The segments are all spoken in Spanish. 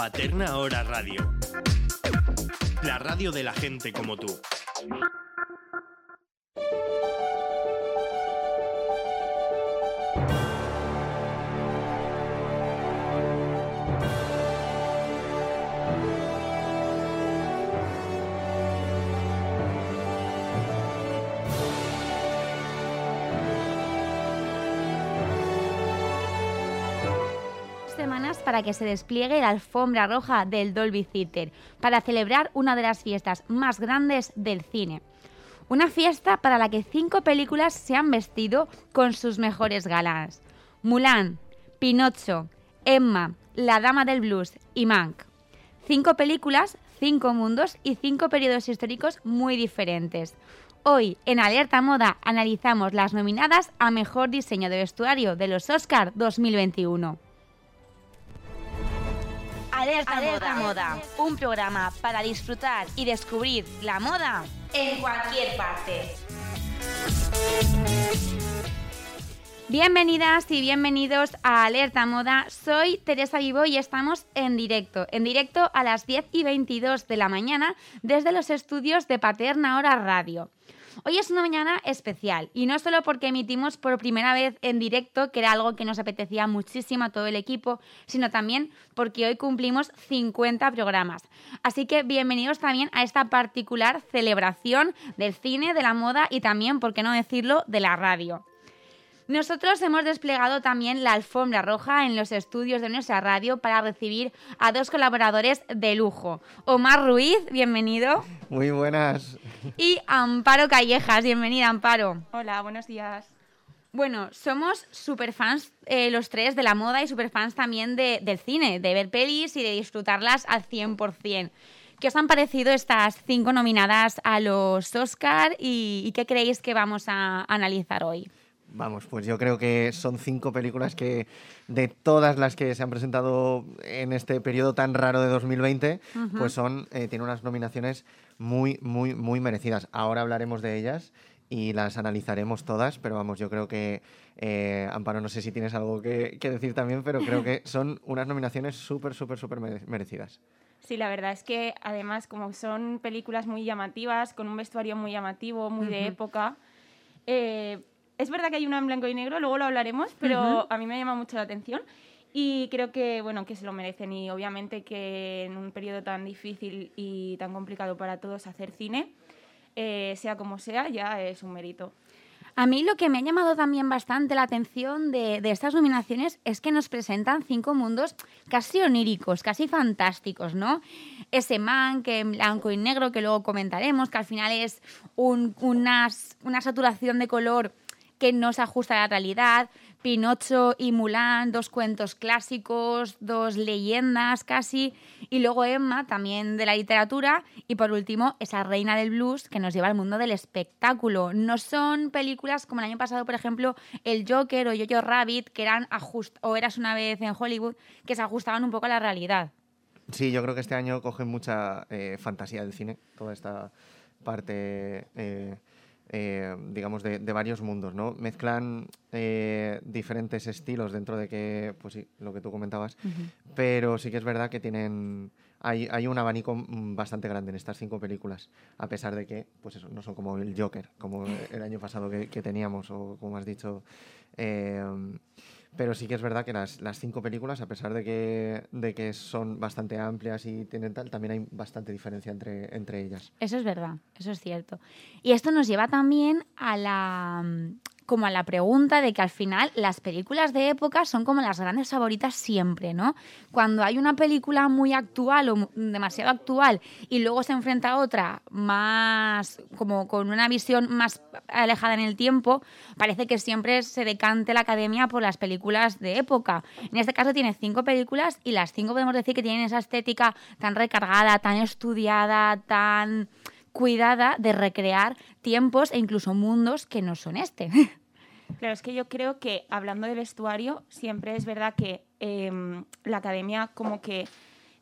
Paterna Hora Radio. La radio de la gente como tú. Para que se despliegue la alfombra roja del Dolby Theatre, para celebrar una de las fiestas más grandes del cine. Una fiesta para la que cinco películas se han vestido con sus mejores galas. Mulan, Pinocho, Emma, La Dama del Blues y Mank. Cinco películas, cinco mundos y cinco periodos históricos muy diferentes. Hoy, en Alerta Moda, analizamos las nominadas a Mejor Diseño de Vestuario de los Oscar 2021. Alerta, moda. un programa para disfrutar y descubrir la moda en cualquier parte. Bienvenidas y bienvenidos a Alerta Moda. Soy Teresa Vivo y estamos en directo, en directo a las 10 y 22 de la mañana desde los estudios de Paterna Hora Radio. Hoy es una mañana especial y no solo porque emitimos por primera vez en directo, que era algo que nos apetecía muchísimo a todo el equipo, sino también porque hoy cumplimos 50 programas. Así que bienvenidos también a esta particular celebración del cine, de la moda y también, por qué no decirlo, de la radio. Nosotros hemos desplegado también la alfombra roja en los estudios de nuestra radio para recibir a dos colaboradores de lujo. Omar Ruiz, bienvenido. Muy buenas. Y Amparo Callejas, bienvenida Amparo. Hola, buenos días. Bueno, somos superfans eh, los tres de la moda y superfans también del cine, de ver pelis y de disfrutarlas al 100%. ¿Qué os han parecido estas cinco nominadas a los Oscar y qué creéis que vamos a analizar hoy? Vamos, pues yo creo que son cinco películas que de todas las que se han presentado en este periodo tan raro de 2020, pues son eh, tienen unas nominaciones muy, muy, muy merecidas. Ahora hablaremos de ellas y las analizaremos todas, pero vamos, yo creo que, eh, Amparo, no sé si tienes algo que, decir también, pero creo que son unas nominaciones súper, súper, súper merecidas. Sí, la verdad es que además como son películas muy llamativas, con un vestuario muy llamativo, muy de época, eh, es verdad que hay una en blanco y negro, luego lo hablaremos, pero a mí me llama mucho la atención y creo que bueno que se lo merecen y obviamente que en un periodo tan difícil y tan complicado para todos hacer cine, eh, sea como sea, ya es un mérito. A mí lo que me ha llamado también bastante la atención de, de, estas nominaciones es que nos presentan cinco mundos casi oníricos, casi fantásticos, ¿no? Ese man que en blanco y negro que luego comentaremos, que al final es un, una, una saturación de color que no se ajusta a la realidad. Pinocho y Mulan, dos cuentos clásicos, dos leyendas casi. Y luego Emma, también de la literatura. Y por último, esa reina del blues que nos lleva al mundo del espectáculo. No son películas como el año pasado, por ejemplo, El Joker o Jojo Rabbit, que eran ajust o Eras una vez en Hollywood, que se ajustaban un poco a la realidad. Sí, yo creo que este año cogen mucha eh, fantasía del cine, toda esta parte eh, eh, digamos, de, varios mundos, ¿no? Mezclan eh, diferentes estilos dentro de que, pues sí, lo que tú comentabas, pero sí que es verdad que tienen... Hay, hay, un abanico mm, bastante grande en estas cinco películas, a pesar de que, pues eso, no son como el Joker, como el año pasado que, que teníamos, o como has dicho... Eh, pero sí que es verdad que las, las cinco películas, a pesar de que, de que son bastante amplias y tienen tal, también hay bastante diferencia entre, entre ellas. Eso es verdad, eso es cierto. Y esto nos lleva también a la, como a la pregunta de que al final las películas de época son como las grandes favoritas siempre, ¿no? Cuando hay una película muy actual o demasiado actual y luego se enfrenta a otra más como con una visión más alejada en el tiempo, parece que siempre se decante la academia por las películas de época. En este caso tiene cinco películas y las cinco podemos decir que tienen esa estética tan recargada, tan estudiada, tan cuidada de recrear tiempos e incluso mundos que no son este. Claro, es que yo creo que hablando de vestuario, siempre es verdad que em, la academia como que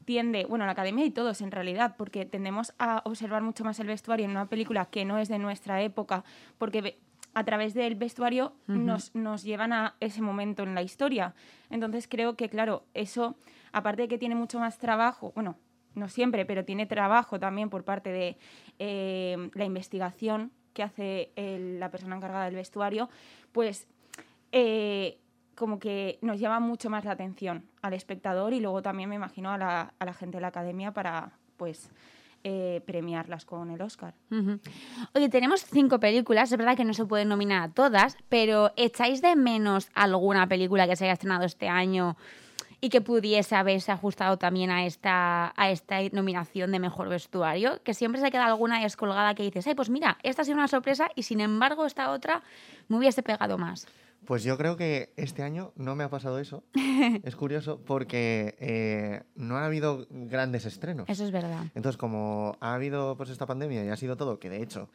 tiende, bueno, la academia y todos en realidad, porque tendemos a observar mucho más el vestuario en una película que no es de nuestra época, porque a través del vestuario nos, nos llevan a ese momento en la historia. Entonces creo que, claro, eso, aparte de que tiene mucho más trabajo, bueno, no siempre, pero tiene trabajo también por parte de eh, la investigación que hace la persona encargada del vestuario, pues eh, como que nos llama mucho más la atención al espectador y luego también me imagino a la, a la gente de la academia para pues eh, premiarlas con el Oscar. Oye, tenemos cinco películas, es verdad que no se pueden nominar a todas, pero ¿echáis de menos alguna película que se haya estrenado este año y que pudiese haberse ajustado también a esta, a esta nominación de mejor vestuario? Que siempre se queda alguna descolgada que dices, ay, pues mira, esta ha sido una sorpresa y sin embargo esta otra me hubiese pegado más. Pues yo creo que este año no me ha pasado eso. es curioso porque eh, no han habido grandes estrenos. Eso es verdad. Entonces, como ha habido pues esta pandemia y ha sido todo, que de hecho,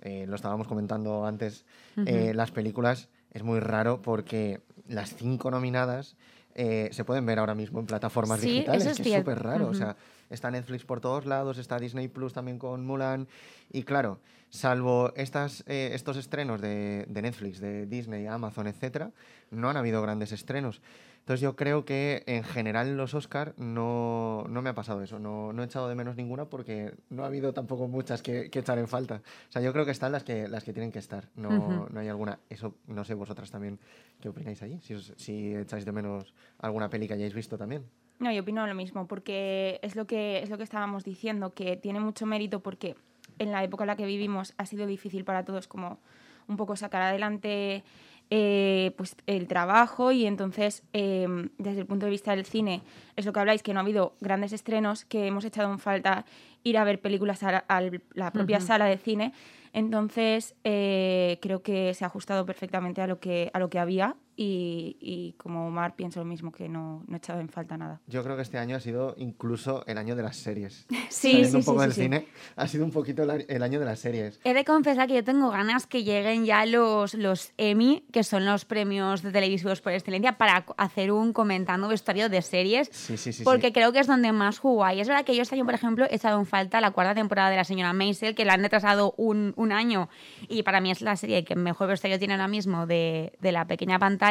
eh, lo estábamos comentando antes, eh, las películas es muy raro porque las cinco nominadas eh, se pueden ver ahora mismo en plataformas Sí, digitales, eso es que es súper raro. O sea, está Netflix por todos lados, está Disney Plus también con Mulan. Y claro, salvo estas, eh, estos estrenos de, de Netflix, de Disney, Amazon, etcétera, no han habido grandes estrenos. Entonces yo creo que en general en los Oscar no, no me ha pasado eso, no, no he echado de menos ninguna porque no ha habido tampoco muchas que, que echar en falta. O sea, yo creo que están las que, las que tienen que estar, no, Ujú. no hay alguna. Eso no sé vosotras también qué opináis allí, si, os- si echáis de menos alguna peli que hayáis visto también. No, yo opino lo mismo, porque es lo que, es lo que estábamos diciendo, que tiene mucho mérito porque en la época en la que vivimos ha sido difícil para todos como un poco sacar adelante eh, pues el trabajo y entonces eh, desde el punto de vista del cine es lo que habláis, que no ha habido grandes estrenos, que hemos echado en falta ir a ver películas a la, a la propia sala de cine, entonces eh, creo que se ha ajustado perfectamente a lo que, a lo que había y, y como Omar pienso lo mismo, que no, no he echado en falta nada. Yo creo que este año ha sido incluso el año de las series. Sí, Saliendo sí, un poco sí, del sí, sí. cine, ha sido un poquito el, año de las series. He de confesar que yo tengo ganas que lleguen ya los, los Emmy, que son los premios de televisivos por excelencia, para hacer un comentando vestuario de series. Sí, sí, sí. porque sí. creo que es donde más jugó hay. Es verdad que yo este año, por ejemplo, he echado en falta la cuarta temporada de la señora Maisel, que la han retrasado un, un año y para mí es la serie que mejor vestuario tiene ahora mismo de, de la pequeña pantalla,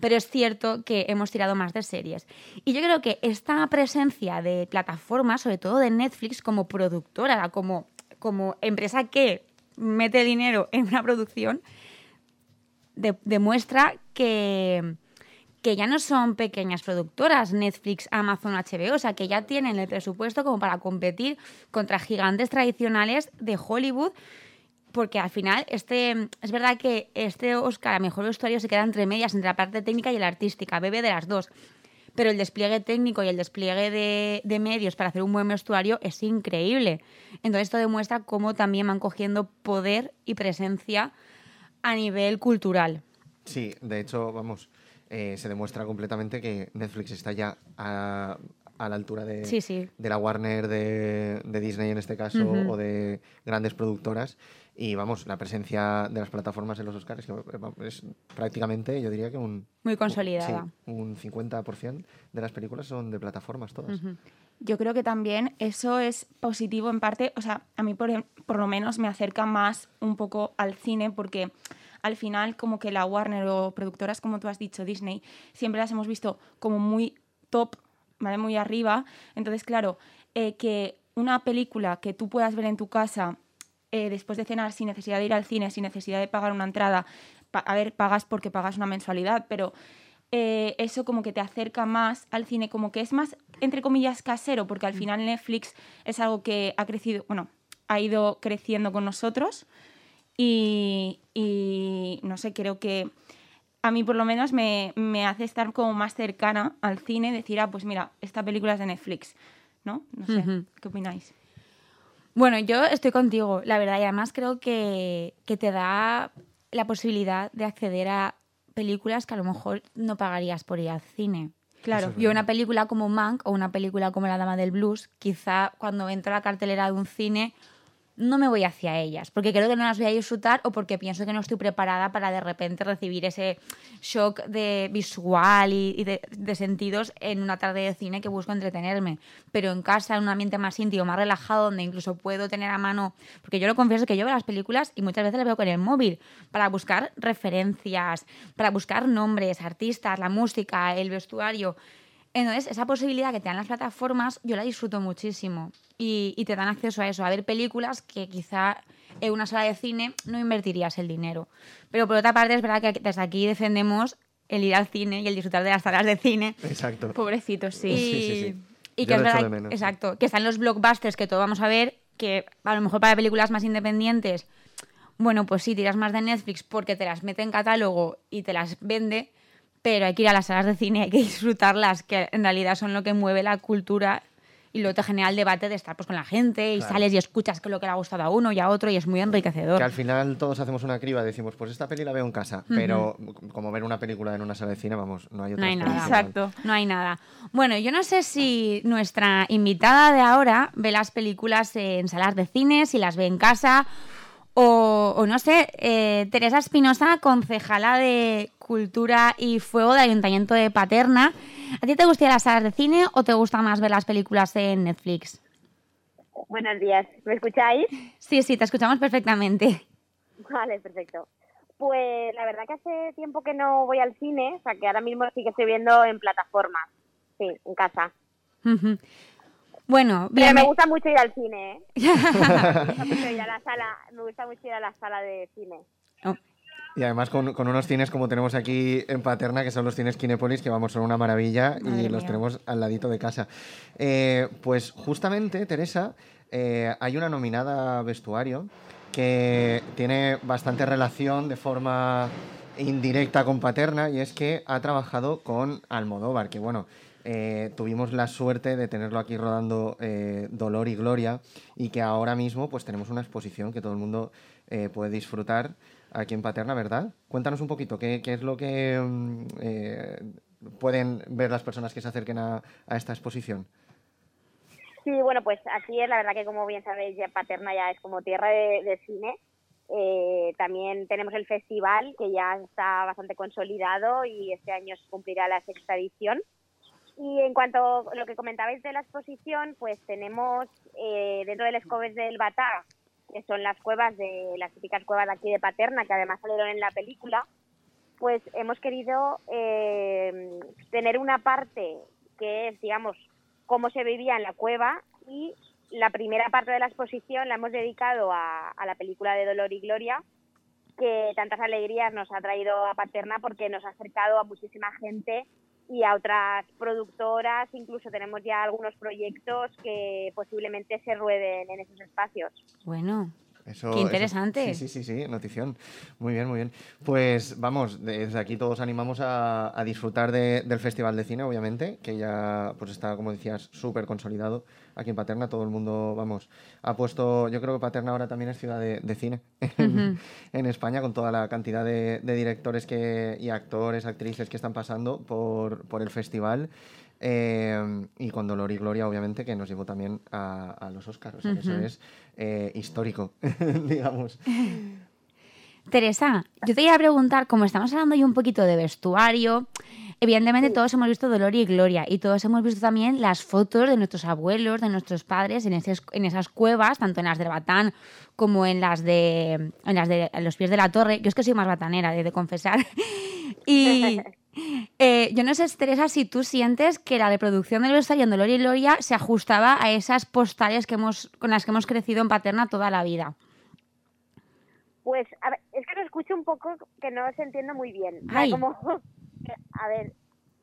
pero es cierto que hemos tirado más de series. Y yo creo que esta presencia de plataformas, sobre todo de Netflix, como productora, como, como empresa que mete dinero en una producción, de- demuestra que, que ya no son pequeñas productoras, Netflix, Amazon, HBO, o sea, que ya tienen el presupuesto como para competir contra gigantes tradicionales de Hollywood, porque al final este es verdad que este Oscar a mejor vestuario se queda entre medias entre la parte técnica y la artística, bebe de las dos. Pero el despliegue técnico y el despliegue de, medios para hacer un buen vestuario es increíble. Entonces esto demuestra cómo también van cogiendo poder y presencia a nivel cultural. Sí, de hecho, vamos, eh, se demuestra completamente que Netflix está ya a, a la altura de, Sí, sí. de la Warner, de, de Disney en este caso, Ujú. o de grandes productoras. Y vamos, la presencia de las plataformas en los Oscars que, eh, es prácticamente, yo diría que un... Muy consolidada. sí, un 50% de las películas son de plataformas todas. Ujú. Yo creo que también eso es positivo en parte, o sea, a mí por, por lo menos me acerca más un poco al cine porque al final como que la Warner o productoras como tú has dicho, Disney, siempre las hemos visto como muy top, ¿vale? Muy arriba. Entonces, claro, eh, que una película que tú puedas ver en tu casa eh, después de cenar sin necesidad de ir al cine, sin necesidad de pagar una entrada, pa- a ver, pagas porque pagas una mensualidad, pero eh, eso como que te acerca más al cine, como que es más, entre comillas, casero, porque al final Netflix es algo que ha crecido, bueno, ha ido creciendo con nosotros y, y, no sé, creo que a mí por lo menos me, me hace estar como más cercana al cine, decir, ah, pues mira, esta película es de Netflix, ¿no? No sé, Ujú. ¿qué opináis? Bueno, yo estoy contigo, la verdad, y además creo que, que te da la posibilidad de acceder a películas que a lo mejor no pagarías por ir al cine. Claro. Yo una película como Mank o una película como La Dama del Blues, quizá cuando entro a la cartelera de un cine no me voy hacia ellas, porque creo que no las voy a disfrutar o porque pienso que no estoy preparada para de repente recibir ese shock de visual y, de, de, sentidos en una tarde de cine que busco entretenerme. Pero en casa, en un ambiente más íntimo, más relajado, donde incluso puedo tener a mano, porque yo lo confieso que yo veo las películas y muchas veces las veo con el móvil, para buscar referencias, para buscar nombres, artistas, la música, el vestuario. Entonces, esa posibilidad que te dan las plataformas, yo la disfruto muchísimo. Y, te dan acceso a eso, a ver películas que quizá en una sala de cine no invertirías el dinero. Pero por otra parte, es verdad que desde aquí defendemos el ir al cine y el disfrutar de las salas de cine. Exacto. Pobrecitos, sí. Y, sí, sí, sí. y que es verdad, exacto, que están los blockbusters que todos vamos a ver, que a lo mejor para películas más independientes, bueno, pues sí, tiras más de Netflix porque te las mete en catálogo y te las vende, pero hay que ir a las salas de cine, hay que disfrutarlas, que en realidad son lo que mueve la cultura y luego te genera el debate de estar pues, con la gente y sales y escuchas que lo que le ha gustado a uno y a otro y es muy enriquecedor. Que al final todos hacemos una criba, decimos, pues esta peli la veo en casa, pero como ver una película en una sala de cine, vamos, no hay otra No hay nada, exacto, no hay nada. Bueno, yo no sé si nuestra invitada de ahora ve las películas en salas de cine, si las ve en casa o, no sé, eh, Teresa Espinosa, concejala de Cultura y Fuego del Ayuntamiento de Paterna. ¿A ti te gustan las salas de cine o te gusta más ver las películas en Netflix? Buenos días, ¿me escucháis? Sí, sí, te escuchamos perfectamente. Vale, perfecto. Pues la verdad que hace tiempo que no voy al cine, o sea que ahora mismo sí que estoy viendo en plataformas, sí, en casa. Bueno, bien. me gusta mucho ir al cine, ¿eh? me gusta mucho ir a la sala, me gusta mucho ir a la sala de cine. Oh. Y además con, unos cines como tenemos aquí en Paterna, que son los cines Kinépolis, que vamos, son una maravilla y los tenemos al ladito de casa. Eh, pues justamente, Teresa, eh, hay una nominada vestuario que tiene bastante relación de forma indirecta con Paterna y es que ha trabajado con Almodóvar, que bueno, eh, tuvimos la suerte de tenerlo aquí rodando eh, Dolor y Gloria y que ahora mismo pues tenemos una exposición que todo el mundo eh, puede disfrutar aquí en Paterna, ¿verdad? Cuéntanos un poquito, ¿qué, es lo que mm, pueden ver las personas que se acerquen a, esta exposición? Sí, bueno, pues aquí es la verdad que como bien sabéis, ya Paterna ya es como tierra de, cine. también tenemos el festival que ya está bastante consolidado y este año se cumplirá la sexta edición. Y en cuanto a lo que comentabais de la exposición, pues tenemos eh, dentro del Escobes del Batá, que son las cuevas de las típicas cuevas de aquí de Paterna, que además salieron en la película, pues hemos querido eh, tener una parte que es, digamos, cómo se vivía en la cueva y la primera parte de la exposición la hemos dedicado a, a la película de Dolor y Gloria, que tantas alegrías nos ha traído a Paterna porque nos ha acercado a muchísima gente y a otras productoras, incluso tenemos ya algunos proyectos que posiblemente se rueden en esos espacios. Bueno, Qué interesante. sí, sí, sí, notición. Muy bien, muy bien. Pues vamos, desde aquí todos animamos a, disfrutar del Festival de Cine, obviamente, que ya pues está, como decías, súper consolidado aquí en Paterna. Todo el mundo, vamos, ha puesto, yo creo que Paterna ahora también es ciudad de, cine en, España, con toda la cantidad de, directores que, y actores, actrices que están pasando por, por el festival. Eh, y con Dolor y Gloria, obviamente, que nos llevó también a, los Oscars. eso es eh, histórico, digamos. Teresa, yo te iba a preguntar, como estamos hablando hoy un poquito de vestuario, evidentemente todos hemos visto Dolor y Gloria y todos hemos visto también las fotos de nuestros abuelos, de nuestros padres en, en esas cuevas, tanto en las de Batán como en las de, en las de los pies de la torre. Yo es que soy más batanera, de, de confesar. y, Eh, yo no sé, Teresa, si tú sientes que la reproducción del vestuario en Dolor y Gloria se ajustaba a esas postales que hemos, con las que hemos crecido en Paterna toda la vida. Pues, a ver, es que lo escucho un poco que no se entiendo muy bien. como, a ver,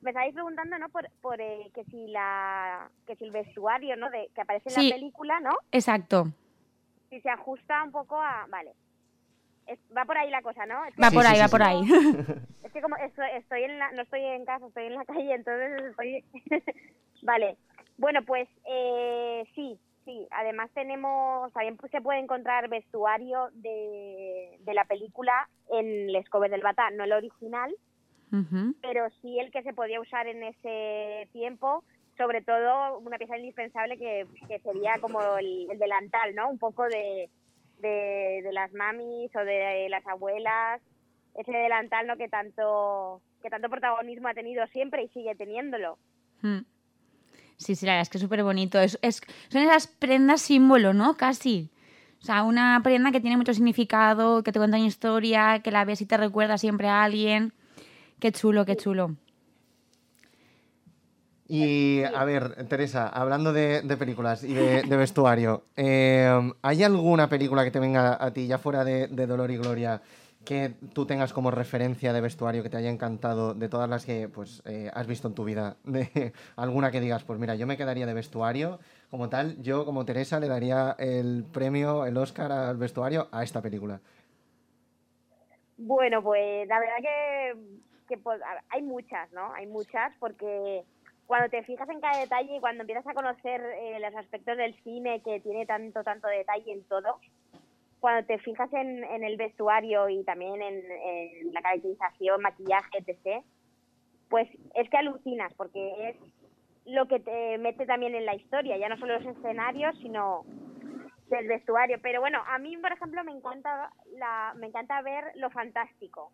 me estáis preguntando, ¿no? Por, por eh, que si la, que si el vestuario, ¿no? De, que aparece en la película, ¿no? Exacto. Si se ajusta un poco a, vale va por ahí la cosa, ¿no? va por ahí, va por ahí. Es que como estoy, en la, no estoy en casa, estoy en la calle, entonces estoy... vale. Bueno, pues eh, sí, sí. Además tenemos, también se puede encontrar vestuario de, de la película en Les Coves del Batá, no el original, pero sí el que se podía usar en ese tiempo, sobre todo una pieza indispensable que, que sería como el, el delantal, ¿no? Un poco de las mamis o de las abuelas, ese delantal ¿no? que tanto que tanto protagonismo ha tenido siempre y sigue teniéndolo. Mm. Sí, sí, la verdad es que es súper bonito. Es, es- son esas prendas símbolo, ¿no? Casi. O sea, una prenda que tiene mucho significado, que te cuenta una historia, que la ves y te recuerda siempre a alguien. Qué chulo, qué chulo. Y a ver, Teresa, hablando de, películas y de, vestuario, eh, ¿hay alguna película que te venga a ti, ya fuera de, de Dolor y Gloria, que tú tengas como referencia de vestuario que te haya encantado de todas las que pues eh, has visto en tu vida? Alguna que digas, pues mira, yo me quedaría de vestuario como tal, yo como Teresa le daría el premio, el Oscar al vestuario a esta película. Bueno, pues la verdad que, pues, hay muchas, ¿no? Hay muchas porque cuando te fijas en cada detalle y cuando empiezas a conocer eh, los aspectos del cine que tiene tanto, tanto detalle en todo, cuando te fijas en, en el vestuario y también en, la caracterización, maquillaje, etc., pues es que alucinas porque es lo que te mete también en la historia, ya no solo los escenarios, sino del vestuario. Pero bueno, a mí, por ejemplo, me encanta la, me encanta ver lo fantástico.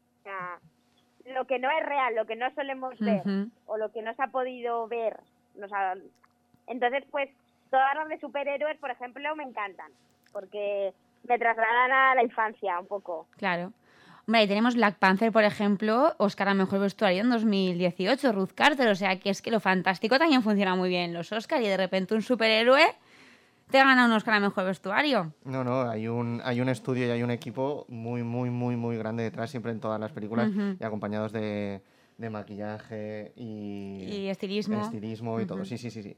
Lo que no es real, lo que no solemos ver, o lo que no se ha podido ver. nos ha- Entonces, pues, todas las de superhéroes, por ejemplo, me encantan. Porque me trasladan a la infancia un poco. Claro. Hombre, ahí tenemos Black Panther, por ejemplo, Oscar a Mejor Vestuario en 2018, Ruth Carter. O sea, que es que lo fantástico también funciona muy bien en los Oscar y de repente un superhéroe te gana un Oscar a Mejor Vestuario. No, no, hay un, hay un estudio y hay un equipo muy, muy, muy, muy grande detrás, siempre en todas las películas, y acompañados de, de maquillaje y, Y estilismo. estilismo y todo. Sí, sí, sí, sí.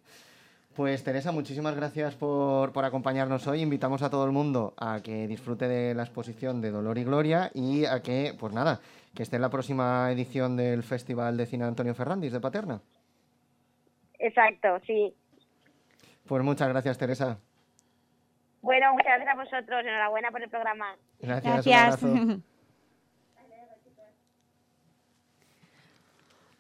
Pues Teresa, muchísimas gracias por, por acompañarnos hoy. Invitamos a todo el mundo a que disfrute de la exposición de Dolor y Gloria y a que, pues nada, que esté en la próxima edición del Festival de Cine Antonio Ferrandis de Paterna. Exacto, sí. Pues muchas gracias, Teresa. Bueno, muchas gracias a vosotros. Enhorabuena por el programa. Gracias. Gracias.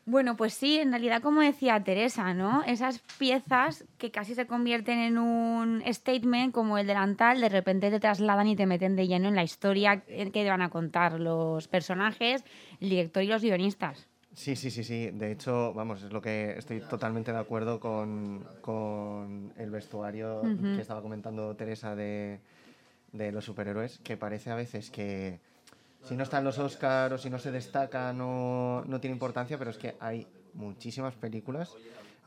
Bueno, pues sí, en realidad, como decía Teresa, ¿no? Esas piezas que casi se convierten en un statement, como el delantal, de repente te trasladan y te meten de lleno en la historia que te van a contar los personajes, el director y los guionistas. Sí, sí, sí, sí. De hecho, vamos, es lo que estoy totalmente de acuerdo con, con el vestuario que estaba comentando Teresa de, de los superhéroes, que parece a veces que si no están los Oscars o si no se destaca no, no tiene importancia, pero es que hay muchísimas películas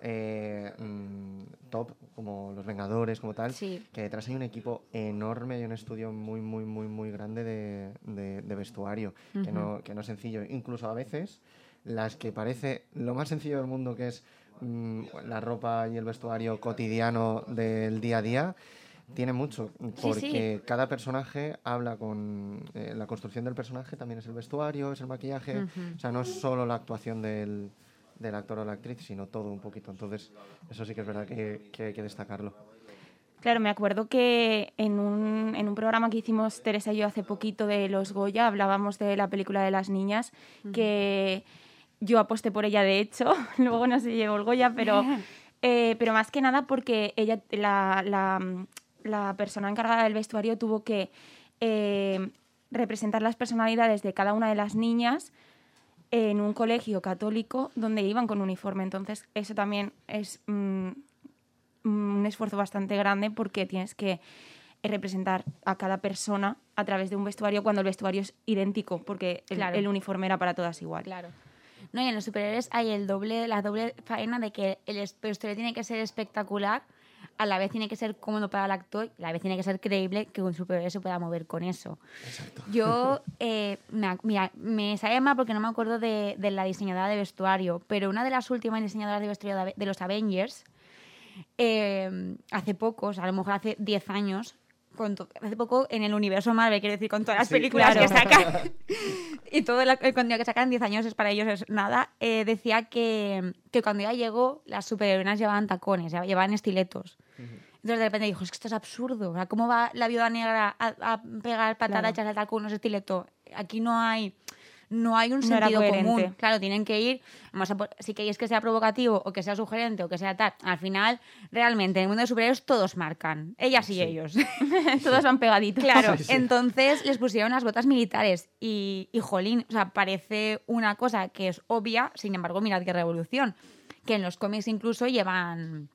eh, mm, top, como Los Vengadores, como tal, Sí. que detrás hay un equipo enorme y un estudio muy, muy, muy, muy grande de, de- de vestuario, que, no, que no es sencillo. Incluso a veces, las que parece lo más sencillo del mundo, que es mm, la ropa y el vestuario cotidiano del día a día, tiene mucho, porque cada personaje habla con... eh, la construcción del personaje también es el vestuario, es el maquillaje, o sea, no es solo la actuación del, del actor o la actriz, sino todo un poquito. Entonces, eso sí que es verdad que, que hay que destacarlo. Claro, me acuerdo que en un, en un programa que hicimos Teresa y yo hace poquito de los Goya hablábamos de la película de las niñas, que yo aposté por ella de hecho, luego no se llevó el Goya, pero, eh, pero más que nada porque ella, la, la, la persona encargada del vestuario tuvo que eh, representar las personalidades de cada una de las niñas en un colegio católico donde iban con uniforme. Entonces, eso también es mm, un esfuerzo bastante grande porque tienes que representar a cada persona a través de un vestuario cuando el vestuario es idéntico, porque el, Claro. el uniforme era para todas igual. Claro. No, y en los superhéroes hay el doble, la doble faena de que el es- vestuario tiene que ser espectacular, a la vez tiene que ser cómodo para el actor, a la vez tiene que ser creíble que un superhéroe se pueda mover con eso. Yo, eh, me, mira, me sale mal porque no me acuerdo de, de la diseñadora de vestuario, pero una de las últimas diseñadoras de vestuario de, los Avengers, eh, hace poco, o sea, a lo mejor hace 10 años, con hace poco en el universo Marvel, quiero decir, con todas las Sí, películas claro. que sacan y todo la- el contenido que sacan en 10 años es para ellos es nada, eh, decía que, que cuando ella llegó, las superheroínas llevaban tacones, llevaban estiletos. Entonces de repente dijo, es que esto es absurdo, o sea, ¿cómo va la viuda negra a, a pegar patadas Claro. y a saltar con unos estiletos? Aquí no hay, no hay un No sentido común. Claro, tienen que ir, vamos a si queréis que sea provocativo o que sea sugerente o que sea tal, al final, realmente, en el mundo de superhéroes todos marcan, ellas y ellos. Todos van pegaditos. Claro, entonces les pusieron las botas militares y, y jolín, o sea, parece una cosa que es obvia, sin embargo, mirad qué revolución, que en los cómics incluso llevan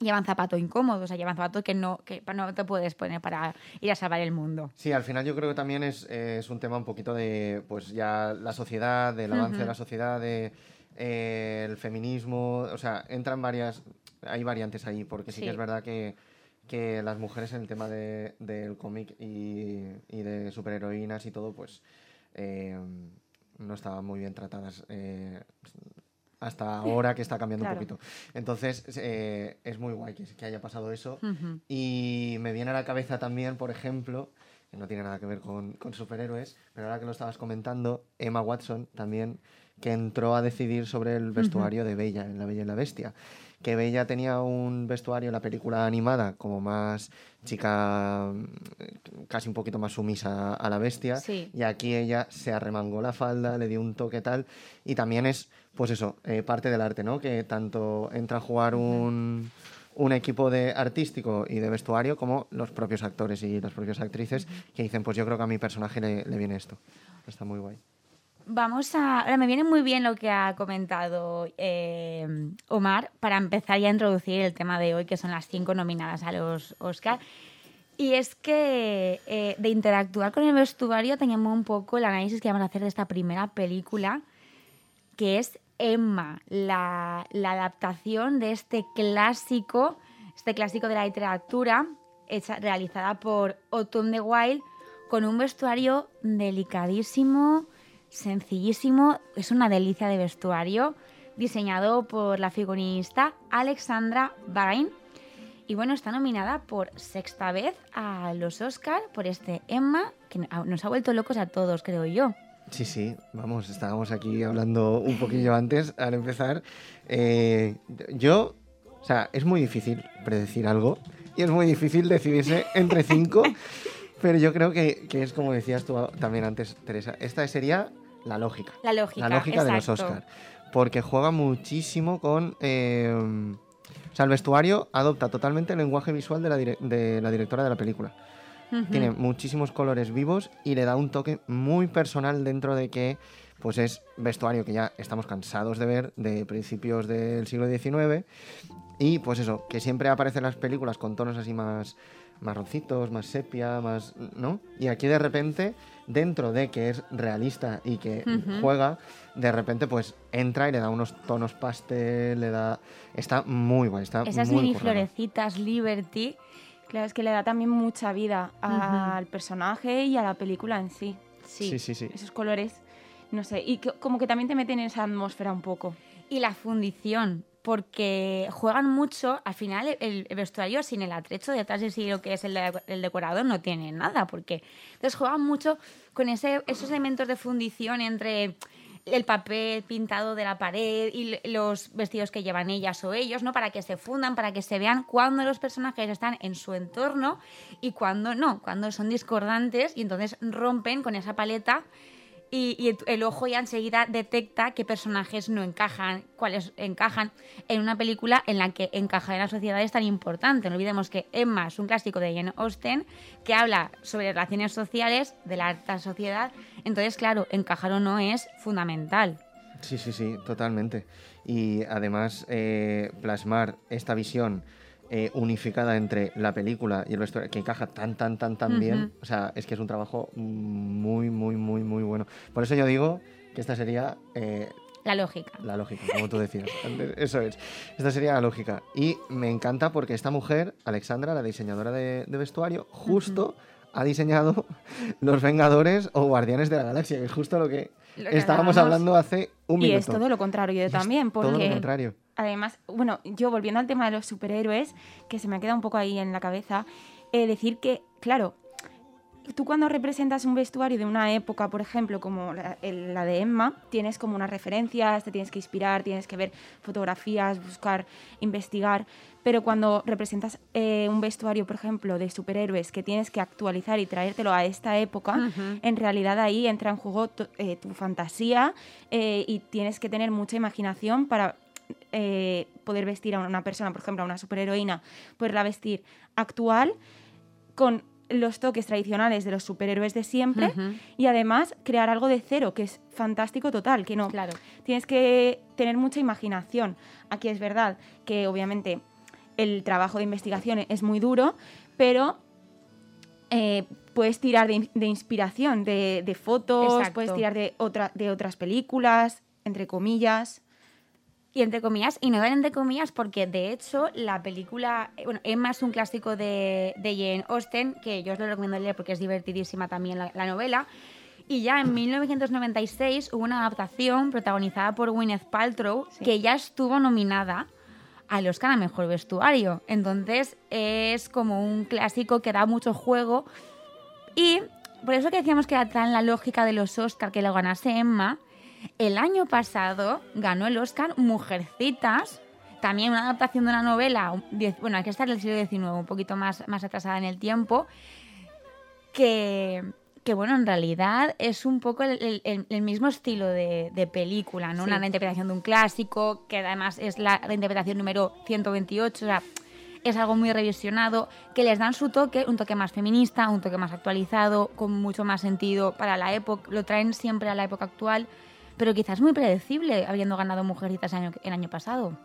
llevan zapato incómodo, o sea, llevan zapato que no que no te puedes poner para ir a salvar el mundo. Sí, al final yo creo que también es, eh, es un tema un poquito de, pues ya la sociedad, del avance de la sociedad, de eh, el feminismo, o sea, entran varias, hay variantes ahí, porque sí, Sí. que es verdad que, que las mujeres en el tema de- del cómic y, y de superheroínas y todo, pues eh, no estaban muy bien tratadas. eh, hasta ahora que está cambiando Claro. un poquito. Entonces, eh, es muy guay que, que haya pasado eso. Ujú. Y me viene a la cabeza también, por ejemplo, que no tiene nada que ver con, con superhéroes, pero ahora que lo estabas comentando, Emma Watson también, que entró a decidir sobre el vestuario de Bella en La Bella y la Bestia. Que Bella tenía un vestuario en la película animada como más chica, mm, casi un poquito más sumisa a la bestia. Sí. Y aquí ella se arremangó la falda, le dio un toque tal. Y también es, pues eso, eh, parte del arte, ¿no? Que tanto entra a jugar un, un equipo de artístico y de vestuario como los propios actores y las propias actrices que dicen, pues yo creo que a mi personaje le, le viene esto. Está muy guay. Vamos a. Ahora me viene muy bien lo que ha comentado eh, Omar para empezar ya a introducir el tema de hoy, que son las cinco nominadas a los Oscar. Y es que eh, de interactuar con el vestuario teníamos un poco el análisis que vamos a hacer de esta primera película, que es Emma, la, adaptación de este clásico, este clásico de la literatura, hecha, realizada por Autumn de Wilde, con un vestuario delicadísimo, sencillísimo, es una delicia de vestuario, diseñado por la figurinista Alexandra Bain. Y bueno, está nominada por sexta vez a los Oscar por este Emma, que nos ha vuelto locos a todos, creo yo. Sí, sí, vamos, estábamos aquí hablando un poquillo antes al empezar. Eh, yo, o sea, es muy difícil predecir algo y es muy difícil decidirse entre cinco, pero yo creo que, que es como decías tú también antes, Teresa, esta sería la lógica. La lógica, La lógica de los exacto. Oscar. Porque juega muchísimo con... eh, o sea, el vestuario adopta totalmente el lenguaje visual de la, de la directora de la película. Tiene muchísimos colores vivos y le da un toque muy personal dentro de que pues es vestuario que ya estamos cansados de ver de principios del siglo XIX y pues eso, que siempre aparece en las películas con tonos así más marroncitos, más sepia, más, ¿no? Y aquí de repente, dentro de que es realista y que juega, de repente pues entra y le da unos tonos pastel, le da... Está muy guay, está Esas muy mini currado. florecitas Liberty. Claro, es que le da también mucha vida al personaje y a la película en sí. Sí. Sí, sí, sí. Esos colores, no sé, y que- como que también te meten en esa atmósfera un poco. Y la fundición, porque juegan mucho, al final el, el vestuario sin el atrecho detrás de sí lo que es el, de- el decorador no tiene nada, porque entonces juegan mucho con ese, esos elementos de fundición entre el papel pintado de la pared y los vestidos que llevan ellas o ellos, ¿no? Para que se fundan, para que se vean cuando los personajes están en su entorno y cuando no, cuando son discordantes y entonces rompen con esa paleta y, el ojo ya enseguida detecta qué personajes no encajan, cuáles encajan en una película en la que encajar en la sociedad es tan importante. No olvidemos que Emma es un clásico de Jane Austen que habla sobre relaciones sociales de la alta sociedad. Entonces, claro, encajar o no es fundamental. Sí, sí, sí, totalmente. Y además eh, plasmar esta visión eh, unificada entre la película y el vestuario, que encaja tan, tan, tan, tan bien, o sea, es que es un trabajo muy, muy, muy, muy bueno. Por eso yo digo que esta sería eh, La lógica. la lógica, como tú decías. Eso es. Esta sería la lógica. Y me encanta porque esta mujer, Alexandra, la diseñadora de, de vestuario, justo ha diseñado Los Vengadores o Guardianes de la Galaxia, que es justo Lo que estábamos hablando hace un y minuto. es todo lo contrario Es también, todo lo porque contrario. además, bueno, yo volviendo al tema de los superhéroes, que se me ha quedado un poco ahí en la cabeza, eh, decir que, claro, tú cuando representas un vestuario de una época, por ejemplo, como la, el- la de Emma, tienes como unas referencias, te tienes que inspirar, tienes que ver fotografías, buscar, investigar. Pero cuando representas eh, un vestuario, por ejemplo, de superhéroes que tienes que actualizar y traértelo a esta época, en realidad ahí entra en juego tu, eh, tu fantasía eh, y tienes que tener mucha imaginación para poder vestir a una persona, por ejemplo, a una superheroína, poderla vestir actual con los toques tradicionales de los superhéroes de siempre y además crear algo de cero, que es fantástico total, que no Claro. tienes que tener mucha imaginación. Aquí es verdad que obviamente el trabajo de investigación es muy duro, pero eh, puedes tirar de, in- de inspiración, de, de fotos, Exacto. puedes tirar de, otra, de otras películas, entre comillas. Y entre comillas, y no dan entre comillas porque de hecho la película, eh, bueno, Emma es un clásico de, de Jane Austen, que yo os lo recomiendo leer porque es divertidísima también la, la novela. Y ya en 1996 hubo una adaptación protagonizada por Gwyneth Paltrow que ya estuvo nominada al Oscar a Mejor Vestuario. Entonces es como un clásico que da mucho juego y por eso que decíamos que era tan la lógica de los Oscar que lo ganase Emma, el año pasado ganó el Oscar Mujercitas, también una adaptación de una novela, bueno, hay que estar del siglo XIX, un poquito más, más atrasada en el tiempo, que, que bueno, en realidad es un poco el, el- el mismo estilo de, de película, ¿no? Sí. Una reinterpretación de un clásico, que además es la reinterpretación número 128, o sea, es algo muy revisionado, que les dan su toque, un toque más feminista, un toque más actualizado, con mucho más sentido para la época, lo traen siempre a la época actual, pero quizás muy predecible, habiendo ganado Mujercitas el año, el año pasado.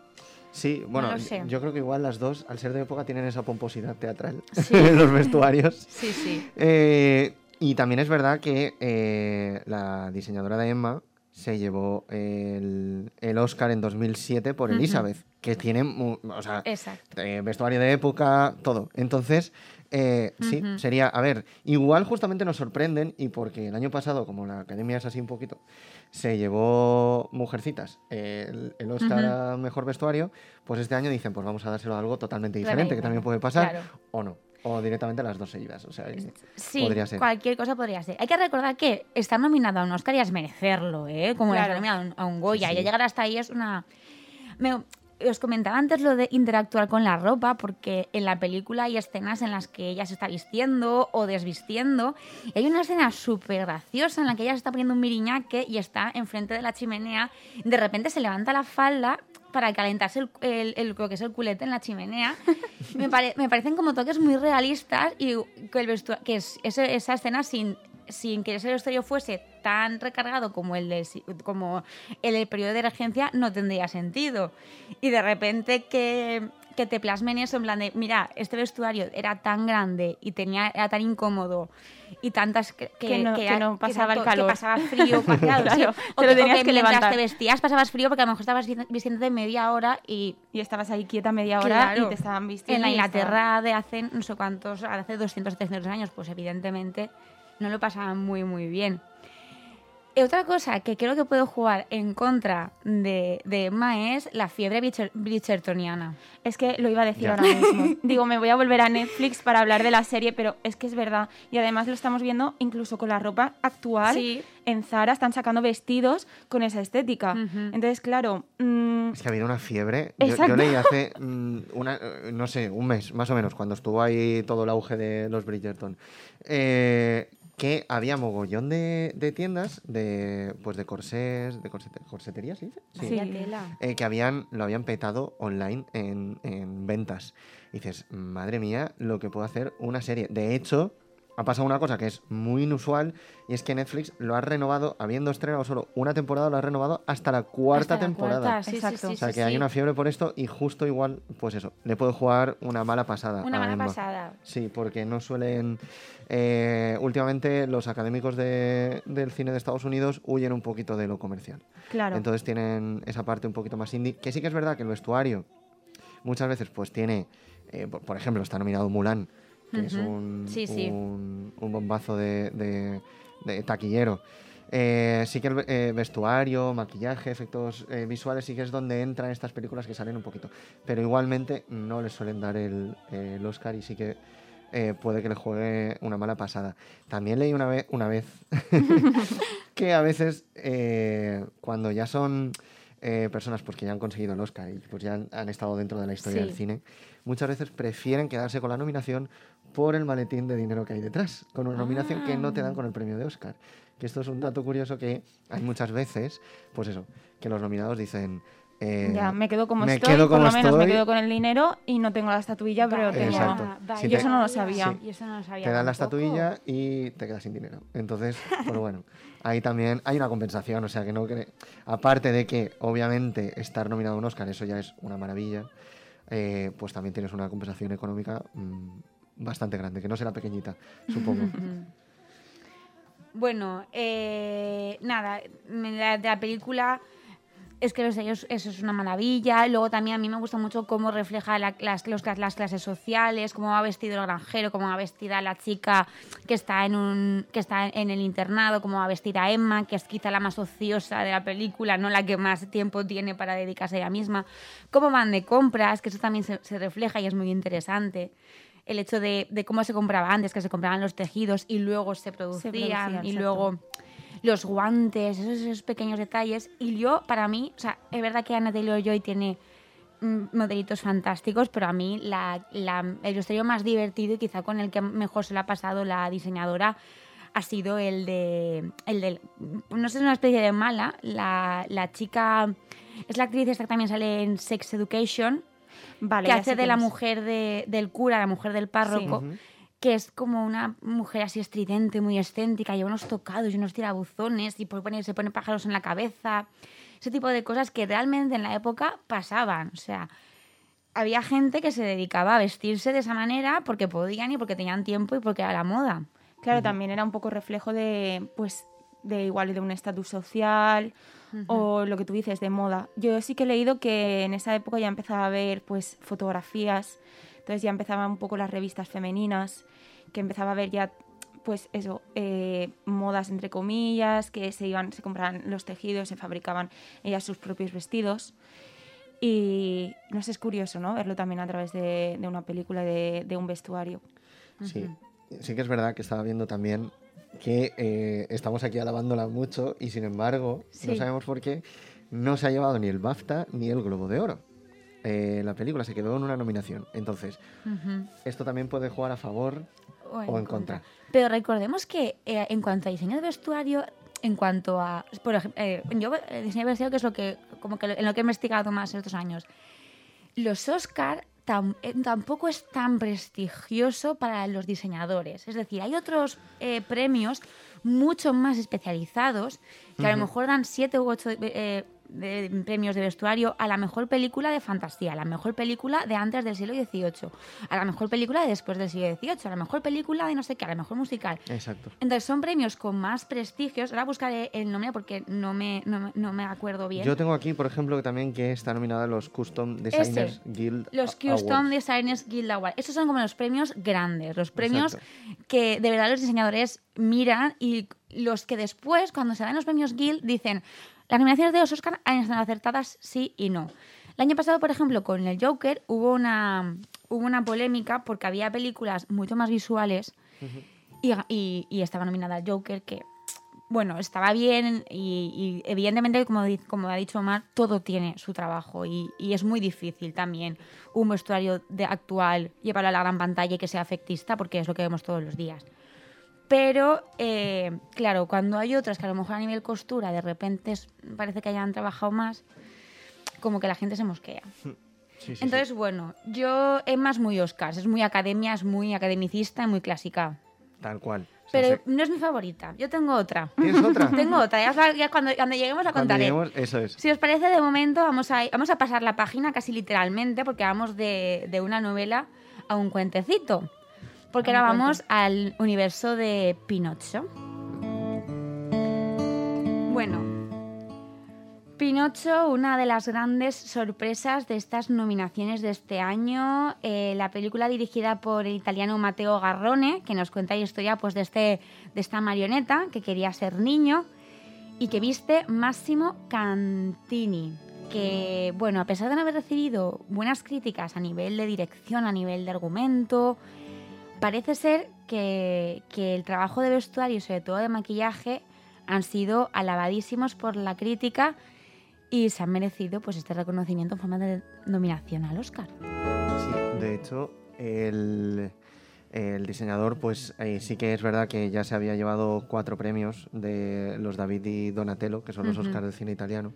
Sí, bueno, yo creo que igual las dos, al ser de época, tienen esa pomposidad teatral Sí. en los vestuarios. Sí, sí. Eh, y también es verdad que eh, la diseñadora de Emma se llevó el, el Oscar en 2007 por. Elizabeth, que tiene, o sea, eh, vestuario de época, todo. Entonces, eh, sí, sería, a ver, igual justamente nos sorprenden y porque el año pasado, como la academia es así un poquito, se llevó Mujercitas el, el Oscar a Mejor Vestuario, pues este año dicen, pues vamos a dárselo a algo totalmente diferente, que también puede pasar, claro. o no, o directamente las dos seguidas, o sea, que Sí, podría ser. cualquier cosa podría ser. Hay que recordar que estar nominado a un Oscar ya es merecerlo, ¿eh? Como Claro. estar nominado a un- Goya. Sí, sí. Ya llegar hasta ahí es una... Me- Os comentaba antes lo de interactuar con la ropa, porque en la película hay escenas en las que ella se está vistiendo o desvistiendo. Y hay una escena súper graciosa en la que ella se está poniendo un miriñaque y está enfrente de la chimenea. De repente se levanta la falda para calentarse el, el- el- lo que es el culete en la chimenea. me, pare- me parecen como toques muy realistas y que, el vestua- que es, ese- esa escena sin, sin que ese vestuario fuese tan recargado como el, del como el del periodo de regencia no tendría sentido. Y de repente que, que te plasmen eso en plan de, mira, este vestuario era tan grande y tenía, era tan incómodo y tantas que, Que no- que no pasaba el calor. que pasaba frío, claro, Claro, sí. te o lo que, o tenías que mientras levantar. te vestías pasabas frío porque a lo mejor estabas vi- vistiéndote media hora y Y estabas ahí quieta media hora Claro. y te estaban en vistiendo. la y estaba- Inglaterra de hace no sé cuántos, hace 200 o 300 años, pues evidentemente no lo pasaban muy, muy bien. Y otra cosa que creo que puedo jugar en contra de, de Emma es la fiebre Bridger- bridgertoniana. Es que lo iba a decir Ya. ahora mismo. Digo, me voy a volver a Netflix para hablar de la serie, pero es que es verdad. Y además lo estamos viendo incluso con la ropa actual. Sí. En Zara están sacando vestidos con esa estética. Entonces, claro, mm, Es que ha habido una fiebre. Yo, leí hace, mm, una, eh, no sé, un mes más o menos, cuando estuvo ahí todo el auge de los Bridgerton, eh, que había mogollón de, de tiendas de, pues de corsés, de corsete- corsetería, ¿sí? dice? Sí. Eh, que habían, lo habían petado online en, en ventas. Y dices, madre mía, lo que puede hacer una serie. De hecho, ha pasado una cosa que es muy inusual y es que Netflix lo ha renovado, habiendo estrenado solo una temporada, lo ha renovado hasta la cuarta Hasta la temporada. cuarta, sí, sí, Exacto. sí, O sea, sí, que hay una fiebre por esto y justo igual, pues eso, le puede jugar una mala pasada. Una a mala Emma. pasada. Sí, porque no suelen... eh, últimamente los académicos de- del cine de Estados Unidos huyen un poquito de lo comercial. claro. Entonces tienen esa parte un poquito más indie, que sí que es verdad que el vestuario muchas veces pues tiene, eh, por, por ejemplo, está nominado Mulan, que es un, Sí, sí. un, un bombazo de, de- de taquillero. Eh, sí que el eh, vestuario, maquillaje, efectos eh, visuales sí que es donde entran estas películas que salen un poquito. Pero igualmente no les suelen dar el, el Oscar y sí que puede que le juegue una mala pasada. También leí una, vez una vez que a veces cuando ya son eh, personas pues, que ya han conseguido el Oscar y pues ya han, han estado dentro de la historia Sí. del cine, muchas veces prefieren quedarse con la nominación por el maletín de dinero que hay detrás, con una nominación que no te dan con el premio de Oscar. Que esto es un dato curioso que hay muchas veces, pues eso, que los nominados dicen... eh, ya, me quedo como me estoy, quedo por como lo menos me quedo con el dinero y no tengo la estatuilla, pero tengo... Exacto. vaya, Si Yo eso no lo sabía. Y eso no lo sabía te dan la estatuilla y te quedas sin dinero. Entonces, pues bueno, ahí también hay una compensación, o sea que no cre- aparte de que obviamente estar nominado a un Oscar, eso ya es una maravilla, eh, pues también tienes una compensación económica mm, bastante grande, que no será pequeñita, supongo. Bueno, eh, nada, la- de la película es que los ellos, eso es una maravilla. Luego también a mí me gusta mucho cómo refleja la- las, los- las clases sociales, cómo va vestido el granjero, cómo va vestida la chica que está en un que está en el internado, cómo va vestida Emma, que es quizá la más ociosa de la película, no la que más tiempo tiene para dedicarse a ella misma. Cómo van de compras, que eso también se, se refleja y es muy interesante. El hecho de, de cómo se compraba antes, que se compraban los tejidos y luego se producían, producían, y exacto. luego los guantes, esos, esos pequeños detalles. Y yo, para mí, o sea, es verdad que Anna Taylor-Joy tiene mm, modelitos fantásticos, pero a mí la, la- el vestuario más divertido y quizá con el que mejor se le ha pasado la diseñadora ha sido el de, el del, no sé, es una especie de mala, la, la chica, es la actriz esta que también sale en Sex Education, Vale, que hace de la mujer de- del cura, la mujer del párroco. Que es como una mujer así estridente, muy excéntrica, lleva unos tocados y unos tirabuzones y pone- se pone pájaros en la cabeza. Ese tipo de cosas que realmente en la época pasaban. O sea, había gente que se dedicaba a vestirse de esa manera porque podían y porque tenían tiempo y porque era la moda. Claro, también era un poco reflejo de, pues, de igual de un estatus social o lo que tú dices de moda. Yo sí que he leído que en esa época ya empezaba a haber pues fotografías, entonces ya empezaban un poco las revistas femeninas, que empezaba a haber ya pues eso, eh, modas entre comillas, que se iban, se compraban los tejidos, se fabricaban ellas sus propios vestidos. Y no sé, es curioso, ¿no? Verlo también a través de, de una película, de, de un vestuario. Sí. sí que es verdad que estaba viendo también que eh, estamos aquí alabándola mucho y sin embargo, no sabemos por qué, no se ha llevado ni el BAFTA ni el Globo de Oro. Eh, la película se quedó en una nominación. Entonces, esto también puede jugar a favor o en contra. Pero recordemos que eh, en cuanto a diseño de vestuario, en cuanto a, por ejemplo, eh, yo eh, diseño de vestuario que es lo que, como que en lo que he investigado más estos años, los Oscar tam- tampoco es tan prestigioso para los diseñadores. Es decir, hay otros premios mucho más especializados que a lo mejor dan siete u ocho de- premios de vestuario a la mejor película de fantasía, a la mejor película de antes del siglo XVIII, a la mejor película de después del siglo XVIII, a la mejor película de no sé qué, a la mejor musical. Exacto. Entonces son premios con más prestigios. Ahora buscaré el nombre porque no me, no, me- no me acuerdo bien. Yo tengo aquí, por ejemplo, también que está nominada los Custom Designers Ese. Guild Los Custom Awards. Designers Guild Award. Esos son como los premios grandes, los premios Exacto. que de verdad los diseñadores miran y los que después, cuando se dan los premios Guild, dicen las nominaciones de los Oscar han estado acertadas sí y no. El año pasado, por ejemplo, con el Joker hubo una, hubo una polémica porque había películas mucho más visuales y, y- y estaba nominada el Joker que, bueno, estaba bien y, y evidentemente, como, como ha dicho Omar, todo tiene su trabajo y, y es muy difícil también un vestuario de actual llevarlo a la gran pantalla y que sea efectista porque es lo que vemos todos los días. Pero, eh, claro, cuando hay otras que a lo mejor a nivel costura de repente parece que hayan trabajado más, como que la gente se mosquea. Sí, sí, sí. Entonces, bueno, yo Emma es muy Oscars, es muy academia, es muy academicista y muy clásica. Tal cual. O sea, Pero no es mi favorita, yo tengo otra. ¿Tienes otra? Tengo otra, ya, la- ya cuando, cuando lleguemos la Cuando contaré. lleguemos- eso es. Si os parece, de momento vamos a, vamos a pasar la página casi literalmente, porque vamos de, de una novela a un cuentecito. Porque ahora vamos al universo de Pinocho. Bueno, Pinocho, una de las grandes sorpresas de estas nominaciones de este año. Eh, la película dirigida por el italiano Matteo Garrone, que nos cuenta la historia pues, de, este, de esta marioneta que quería ser niño y que viste Máximo Cantini. Que, bueno, a pesar de no haber recibido buenas críticas a nivel de dirección, a nivel de argumento, parece ser que, que el trabajo de vestuario y sobre todo de maquillaje han sido alabadísimos por la crítica y se han merecido pues este reconocimiento en forma de nominación al Oscar. Sí, de hecho, el, el diseñador, pues eh, sí que es verdad que ya se había llevado cuatro premios de los David y Donatello, que son los Ujú. Oscars del cine italiano,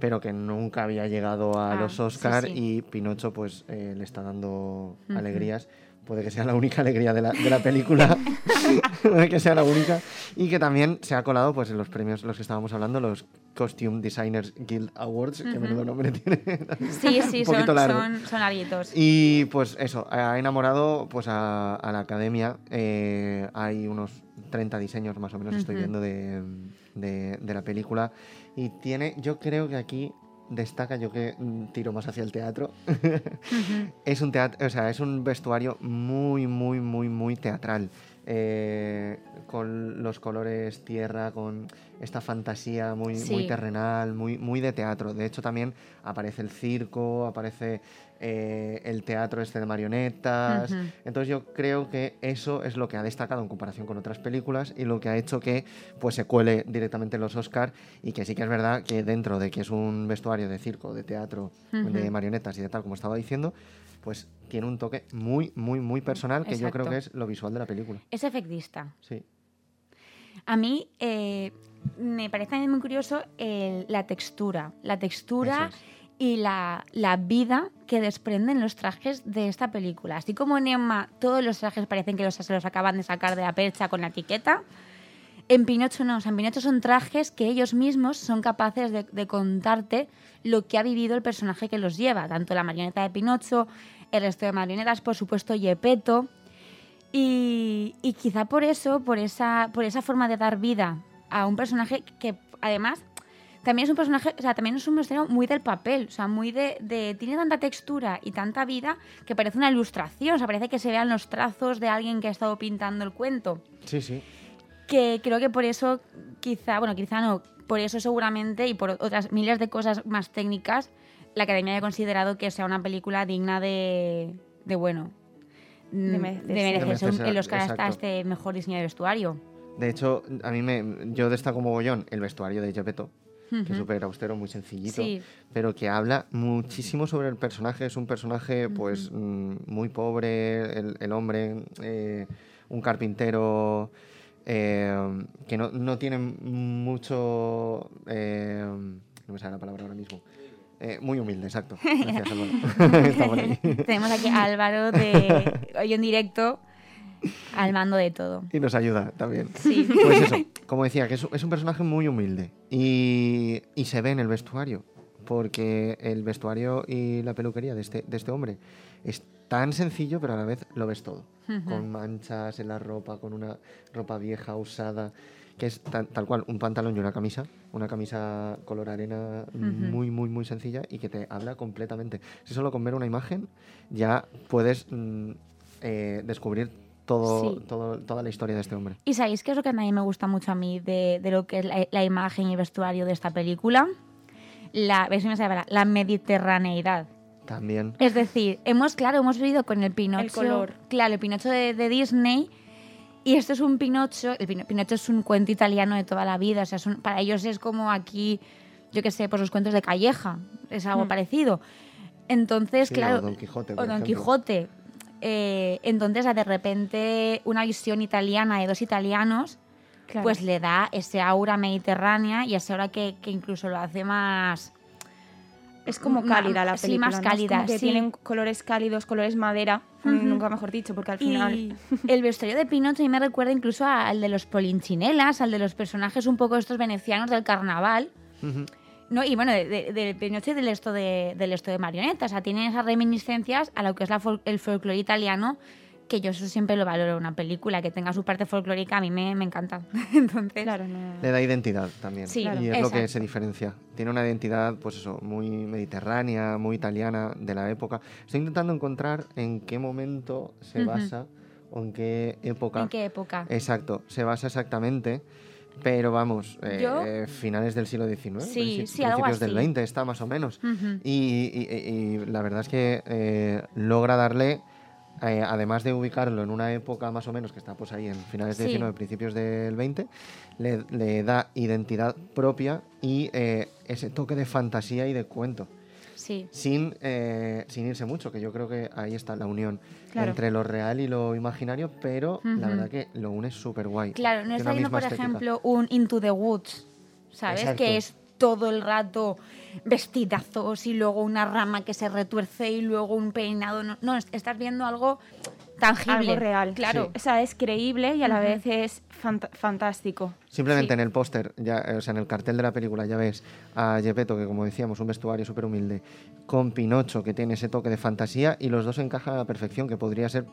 pero que nunca había llegado a Ah, los sí, Oscars sí. y Pinocho pues eh, le está dando Ujú. alegrías. Puede que sea la única alegría de la, de la película, puede que sea la única, y que también se ha colado pues en los premios, los que estábamos hablando, los Costume Designers Guild Awards, que Ujú. menudo nombre tiene. Sí, sí, Un son, largo. son, son larguitos. Y pues eso, ha enamorado pues a, a la academia. Eh, hay unos 30 diseños más o menos, estoy viendo de, de- de la película. Y tiene, yo creo que aquí destaca, yo que mm, tiro más hacia el teatro, es un teatro, o sea, es un vestuario muy, muy, muy, muy teatral. Eh, con los colores tierra, con esta fantasía muy, muy terrenal, muy, muy de teatro. De hecho, también aparece el circo, aparece eh, el teatro este de marionetas. Entonces yo creo que eso es lo que ha destacado en comparación con otras películas y lo que ha hecho que pues se cuele directamente en los Oscar y que sí que es verdad que dentro de que es un vestuario de circo, de teatro, de marionetas y de tal como estaba diciendo, pues tiene un toque muy, muy, muy personal que yo creo que es lo visual de la película. Es efectista. Sí. A mí eh, me parece también muy curioso el- la textura. La textura es. y la, la vida que desprenden los trajes de esta película. Así como en Emma todos los trajes parecen que los, se los acaban de sacar de la percha con la etiqueta, en Pinocho no. O sea, en Pinocho son trajes que ellos mismos son capaces de, contarte lo que ha vivido el personaje que los lleva. Tanto la marioneta de Pinocho, el resto de marionetas, por supuesto, Gepetto. Y, y quizá por eso, por esa, por esa forma de dar vida a un personaje que además también es un personaje, o sea, también es un misterio muy del papel, o sea, muy de, de- tiene tanta textura y tanta vida que parece una ilustración, o sea, parece que se vean los trazos de alguien que ha estado pintando el cuento. Sí, sí. Que creo que por eso, quizá, bueno, quizá no, por eso seguramente y por otras miles de cosas más técnicas, la Academia haya considerado que sea una película digna de, de bueno, mm, de merecerse el Oscar hasta exacto. este mejor diseño de vestuario. De hecho, a mí me, yo destaco mogollón el vestuario de Gepetto, que es súper austero, muy sencillito, Sí. pero que habla muchísimo sobre el personaje. Es un personaje, pues, mm, muy pobre, el, el hombre, eh, un carpintero eh, que no, no tiene mucho... eh, no me sale la palabra ahora mismo. Eh, muy humilde, exacto. Gracias, Álvaro. Ahí. Tenemos aquí a Álvaro de hoy en directo al mando de todo. Y nos ayuda también. Sí. Pues eso, como decía, que es, es un personaje muy humilde y, y se ve en el vestuario, porque el vestuario y la peluquería de este, de este hombre es tan sencillo, pero a la vez lo ves todo, con manchas en la ropa, con una ropa vieja, usada, que es tal, tal cual un pantalón y una camisa, una camisa color arena muy, muy, muy sencilla y que te habla completamente. Si solo con ver una imagen ya puedes mm, eh, descubrir todo, Sí. todo- toda la historia de este hombre. ¿Y sabéis qué es lo que a mí me gusta mucho a mí de, de lo que es la, la imagen y el vestuario de esta película? La, la mediterraneidad. También. Es decir, hemos, claro, hemos vivido con el Pinocho. color. Claro, el Pinocho de, de Disney. Y esto es un Pinocho. El Pino- Pinocho es un cuento italiano de toda la vida. O sea, es un- para ellos es como aquí, yo qué sé, pues los cuentos de Calleja. Es algo Hmm. parecido. Entonces, Sí, claro. o Don Quijote, o Don ejemplo. Quijote. Eh, entonces, de repente, una visión italiana de dos italianos, Claro. pues le da ese aura mediterránea y ese aura que, que incluso lo hace más. Es como cálida la sí, película. más ¿no? Es como cálida, que sí. tienen colores cálidos, colores madera, Ujú. nunca mejor dicho, porque al final... Y el vestuario de Pinocho a mí me recuerda incluso al de los polinchinelas, al de los personajes un poco estos venecianos del carnaval. ¿no? Y bueno, de- de- del Pinocho y del esto de, del esto de marionetas. O sea, tienen esas reminiscencias a lo que es la fol- el folclore italiano, que yo eso siempre lo valoro en una película, que tenga su parte folclórica, a mí me, me encanta. Entonces, Claro, no... Le da identidad también. Sí, y claro. es lo que se diferencia. Tiene una identidad, pues eso, muy mediterránea, muy italiana de la época. Estoy intentando encontrar en qué momento se basa o en qué época. ¿en qué época? Exacto, se basa exactamente. Pero vamos, eh, finales del siglo XIX, Sí, sí, algo principios del. 20 está más o menos. Y, y- y- y la verdad es que eh, logra darle eh, además de ubicarlo en una época más o menos que está pues ahí en finales del Sí. 19, principios del 20, le, le da identidad propia y eh, ese toque de fantasía y de cuento. Sí. Sin, eh, sin irse mucho, que yo creo que ahí está la unión Claro. entre lo real y lo imaginario, pero la Ujú. verdad que lo une súper guay. Claro, no está viendo, por ejemplo, un Into the Woods, ¿sabes? Exacto. Que es todo el rato vestidazos y luego una rama que se retuerce y luego un peinado. No, no, estás viendo algo tangible. Algo real. Claro. O sea, es creíble y a la vez es fant- fantástico. Simplemente Sí. en el póster, ya, eh, o sea, en el cartel de la película ya ves a Gepetto, que como decíamos, un vestuario súper humilde, con Pinocho, que tiene ese toque de fantasía, y los dos encajan a la perfección, que podría ser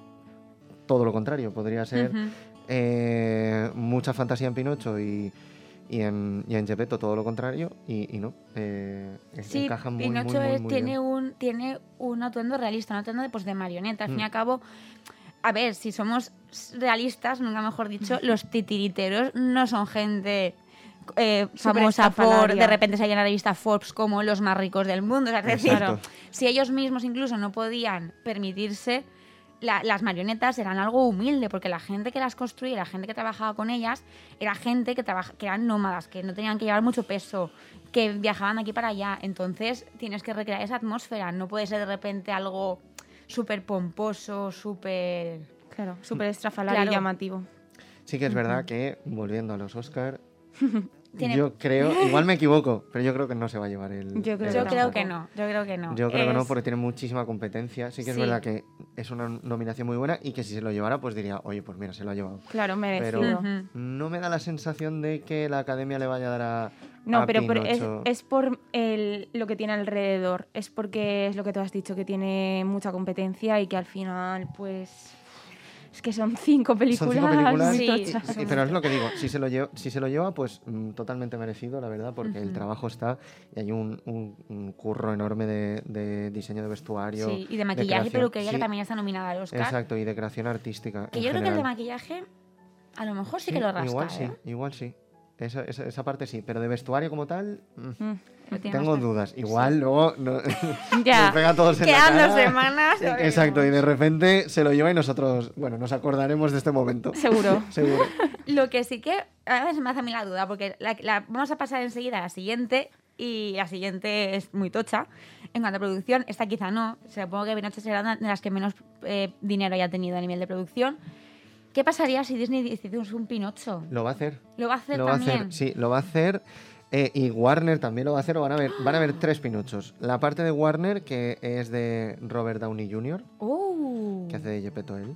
todo lo contrario, podría ser eh, mucha fantasía en Pinocho y, y en, y en Gepetto todo lo contrario, y, y no, eh, Sí, encajan muy, Pinocho muy, muy, muy tiene, bien. un, tiene un atuendo realista, un atuendo de, pues, de marioneta. Al fin y Mm. al cabo, a ver, si somos realistas, nunca mejor dicho, los titiriteros no son gente eh, famosa por de repente salir en la revista Forbes como los más ricos del mundo. O sea, es decir, si ellos mismos incluso no podían permitirse la- las marionetas eran algo humilde porque la gente que las construía, la gente que trabajaba con ellas, era gente que, trabaja, que eran nómadas, que no tenían que llevar mucho peso, que viajaban de aquí para allá. Entonces tienes que recrear esa atmósfera, no puede ser de repente algo súper pomposo, súper... Claro, súper estrafalario Claro. y llamativo. Sí que es verdad que, volviendo a los Oscar, Tiene- yo creo, igual me equivoco, pero yo creo que no se va a llevar el... Yo creo el Yo que creo que no, yo creo que no. Yo creo que no, porque tiene muchísima competencia. Sí que es Sí. verdad que es una nominación muy buena y que si se lo llevara, pues diría, oye, pues mira, se lo ha llevado. Claro, merecido. Pero no me da la sensación de que la academia le vaya a dar a. No, a pero, pero es, es por el, lo que tiene alrededor. Es porque es lo que tú has dicho, que tiene mucha competencia y que al final, pues. Es que son cinco películas, Son cinco películas. Sí. pero es lo que digo, si se lo lleva, si se lo lleva pues mm, totalmente merecido, la verdad, porque el trabajo está y hay un, un- un curro enorme de, de diseño de vestuario. Sí, y de maquillaje y creación. peluquería que Sí, también está nominada al Oscar. Exacto, y de creación artística. Que en yo creo que el de maquillaje a lo mejor sí, que lo rasca. Igual sí, ¿eh? igual sí. Esa, esa, esa parte sí, pero de vestuario como tal, mm, Mm. Tengo dudas. Igual luego no- Ya. nos pega a todos en Quedan la dos cara. semanas. ya Exacto, y de repente se lo lleva y nosotros, bueno, nos acordaremos de este momento. Seguro. Seguro. Lo que sí que a veces me hace a mí la duda, porque la, la- vamos a pasar enseguida a la siguiente, y la siguiente es muy tocha. En cuanto a producción, esta quizá no. Supongo que Pinocho será una de las que menos eh, dinero haya tenido a nivel de producción. ¿Qué pasaría si Disney hiciese un Pinocho? Lo va a hacer. ¿Lo va a hacer Lo va a también? hacer, sí, lo va a hacer. eh, y Warner también lo va a hacer. o Van a ver, van a ver tres Pinochos. La parte de Warner, que es de Robert Downey Jr., ¡Uh! que hace de Gepetto él.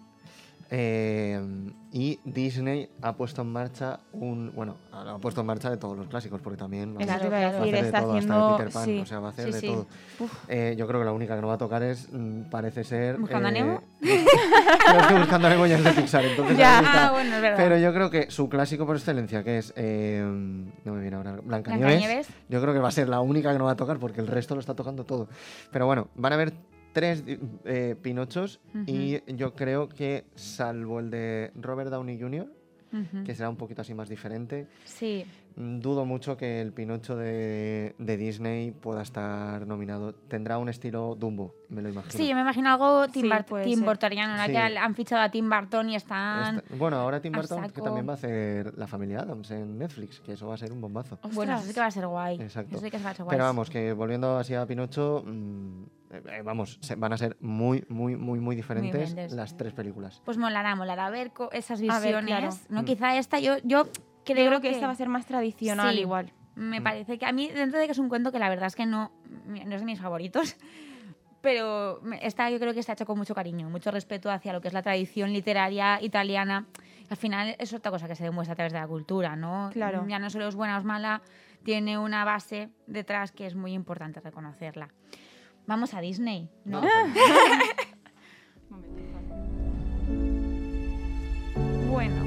Eh, y Disney ha puesto en marcha un. Bueno, ha puesto en marcha de todos los clásicos, porque también. claro. va a hacer de está todo, hasta de haciendo. Peter Pan, sí. o sea, va a hacer Sí, de sí. todo. Eh, yo creo que la única que no va a tocar es, mm, parece ser... ¿Buscando a eh, Nemo? Buscando a Nemo ya es de Pixar, entonces Ya, ah, bueno, es verdad. Pero yo creo que su clásico por excelencia, que es... eh, no me viene ahora, Blancanieves, Blancanieves. yo creo que va a ser la única que no va a tocar porque el resto lo está tocando todo. Pero bueno, van a haber tres eh, Pinochos y yo creo que, salvo el de Robert Downey Jr., que será un poquito así más diferente, Sí. Dudo mucho que el Pinocho de, de Disney pueda estar nominado. Tendrá un estilo Dumbo, me lo imagino. Sí, yo me imagino algo Tim, Sí, Bart- Tim. Burtoniano, ahora Sí. que han fichado a Tim Burton y están... Esta- bueno, ahora Tim Burton que también va a hacer La Familia Adams en Netflix, que eso va a ser un bombazo. Bueno, eso sí que va a ser guay. Exacto. Eso sí que va a ser guay. Pero vamos, que volviendo así a Pinocho, mm, eh, eh, vamos, se- van a ser muy, muy, muy, muy diferentes las tres películas. Pues molará, molará ver esas ver, visiones. claro. ¿no? Mm. Quizá esta, yo, yo creo, Yo creo que esta va a ser más tradicional Sí. igual. Me Mm. parece que a mí, dentro de que es un cuento que la verdad es que no, no es de mis favoritos, pero esta yo creo que está hecho con mucho cariño, mucho respeto hacia lo que es la tradición literaria italiana. Al final es otra cosa que se demuestra a través de la cultura, ¿no? Claro. Ya no solo es buena o es mala, tiene una base detrás que es muy importante reconocerla. Vamos a Disney, ¿no? Allá. Bueno,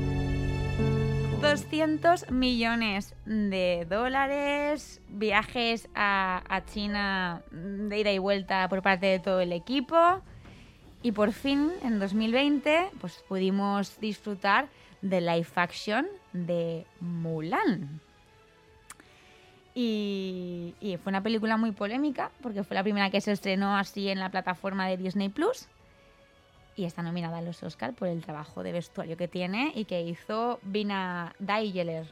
200 millones de dólares, viajes a, China de ida y vuelta por parte de todo el equipo y por fin en 2020 pues pudimos disfrutar de live action de Mulan. Y, y fue una película muy polémica porque fue la primera que se estrenó así en la plataforma de Disney Plus. Y está nominada a los Oscar por el trabajo de vestuario que tiene y que hizo Vina Daigeler.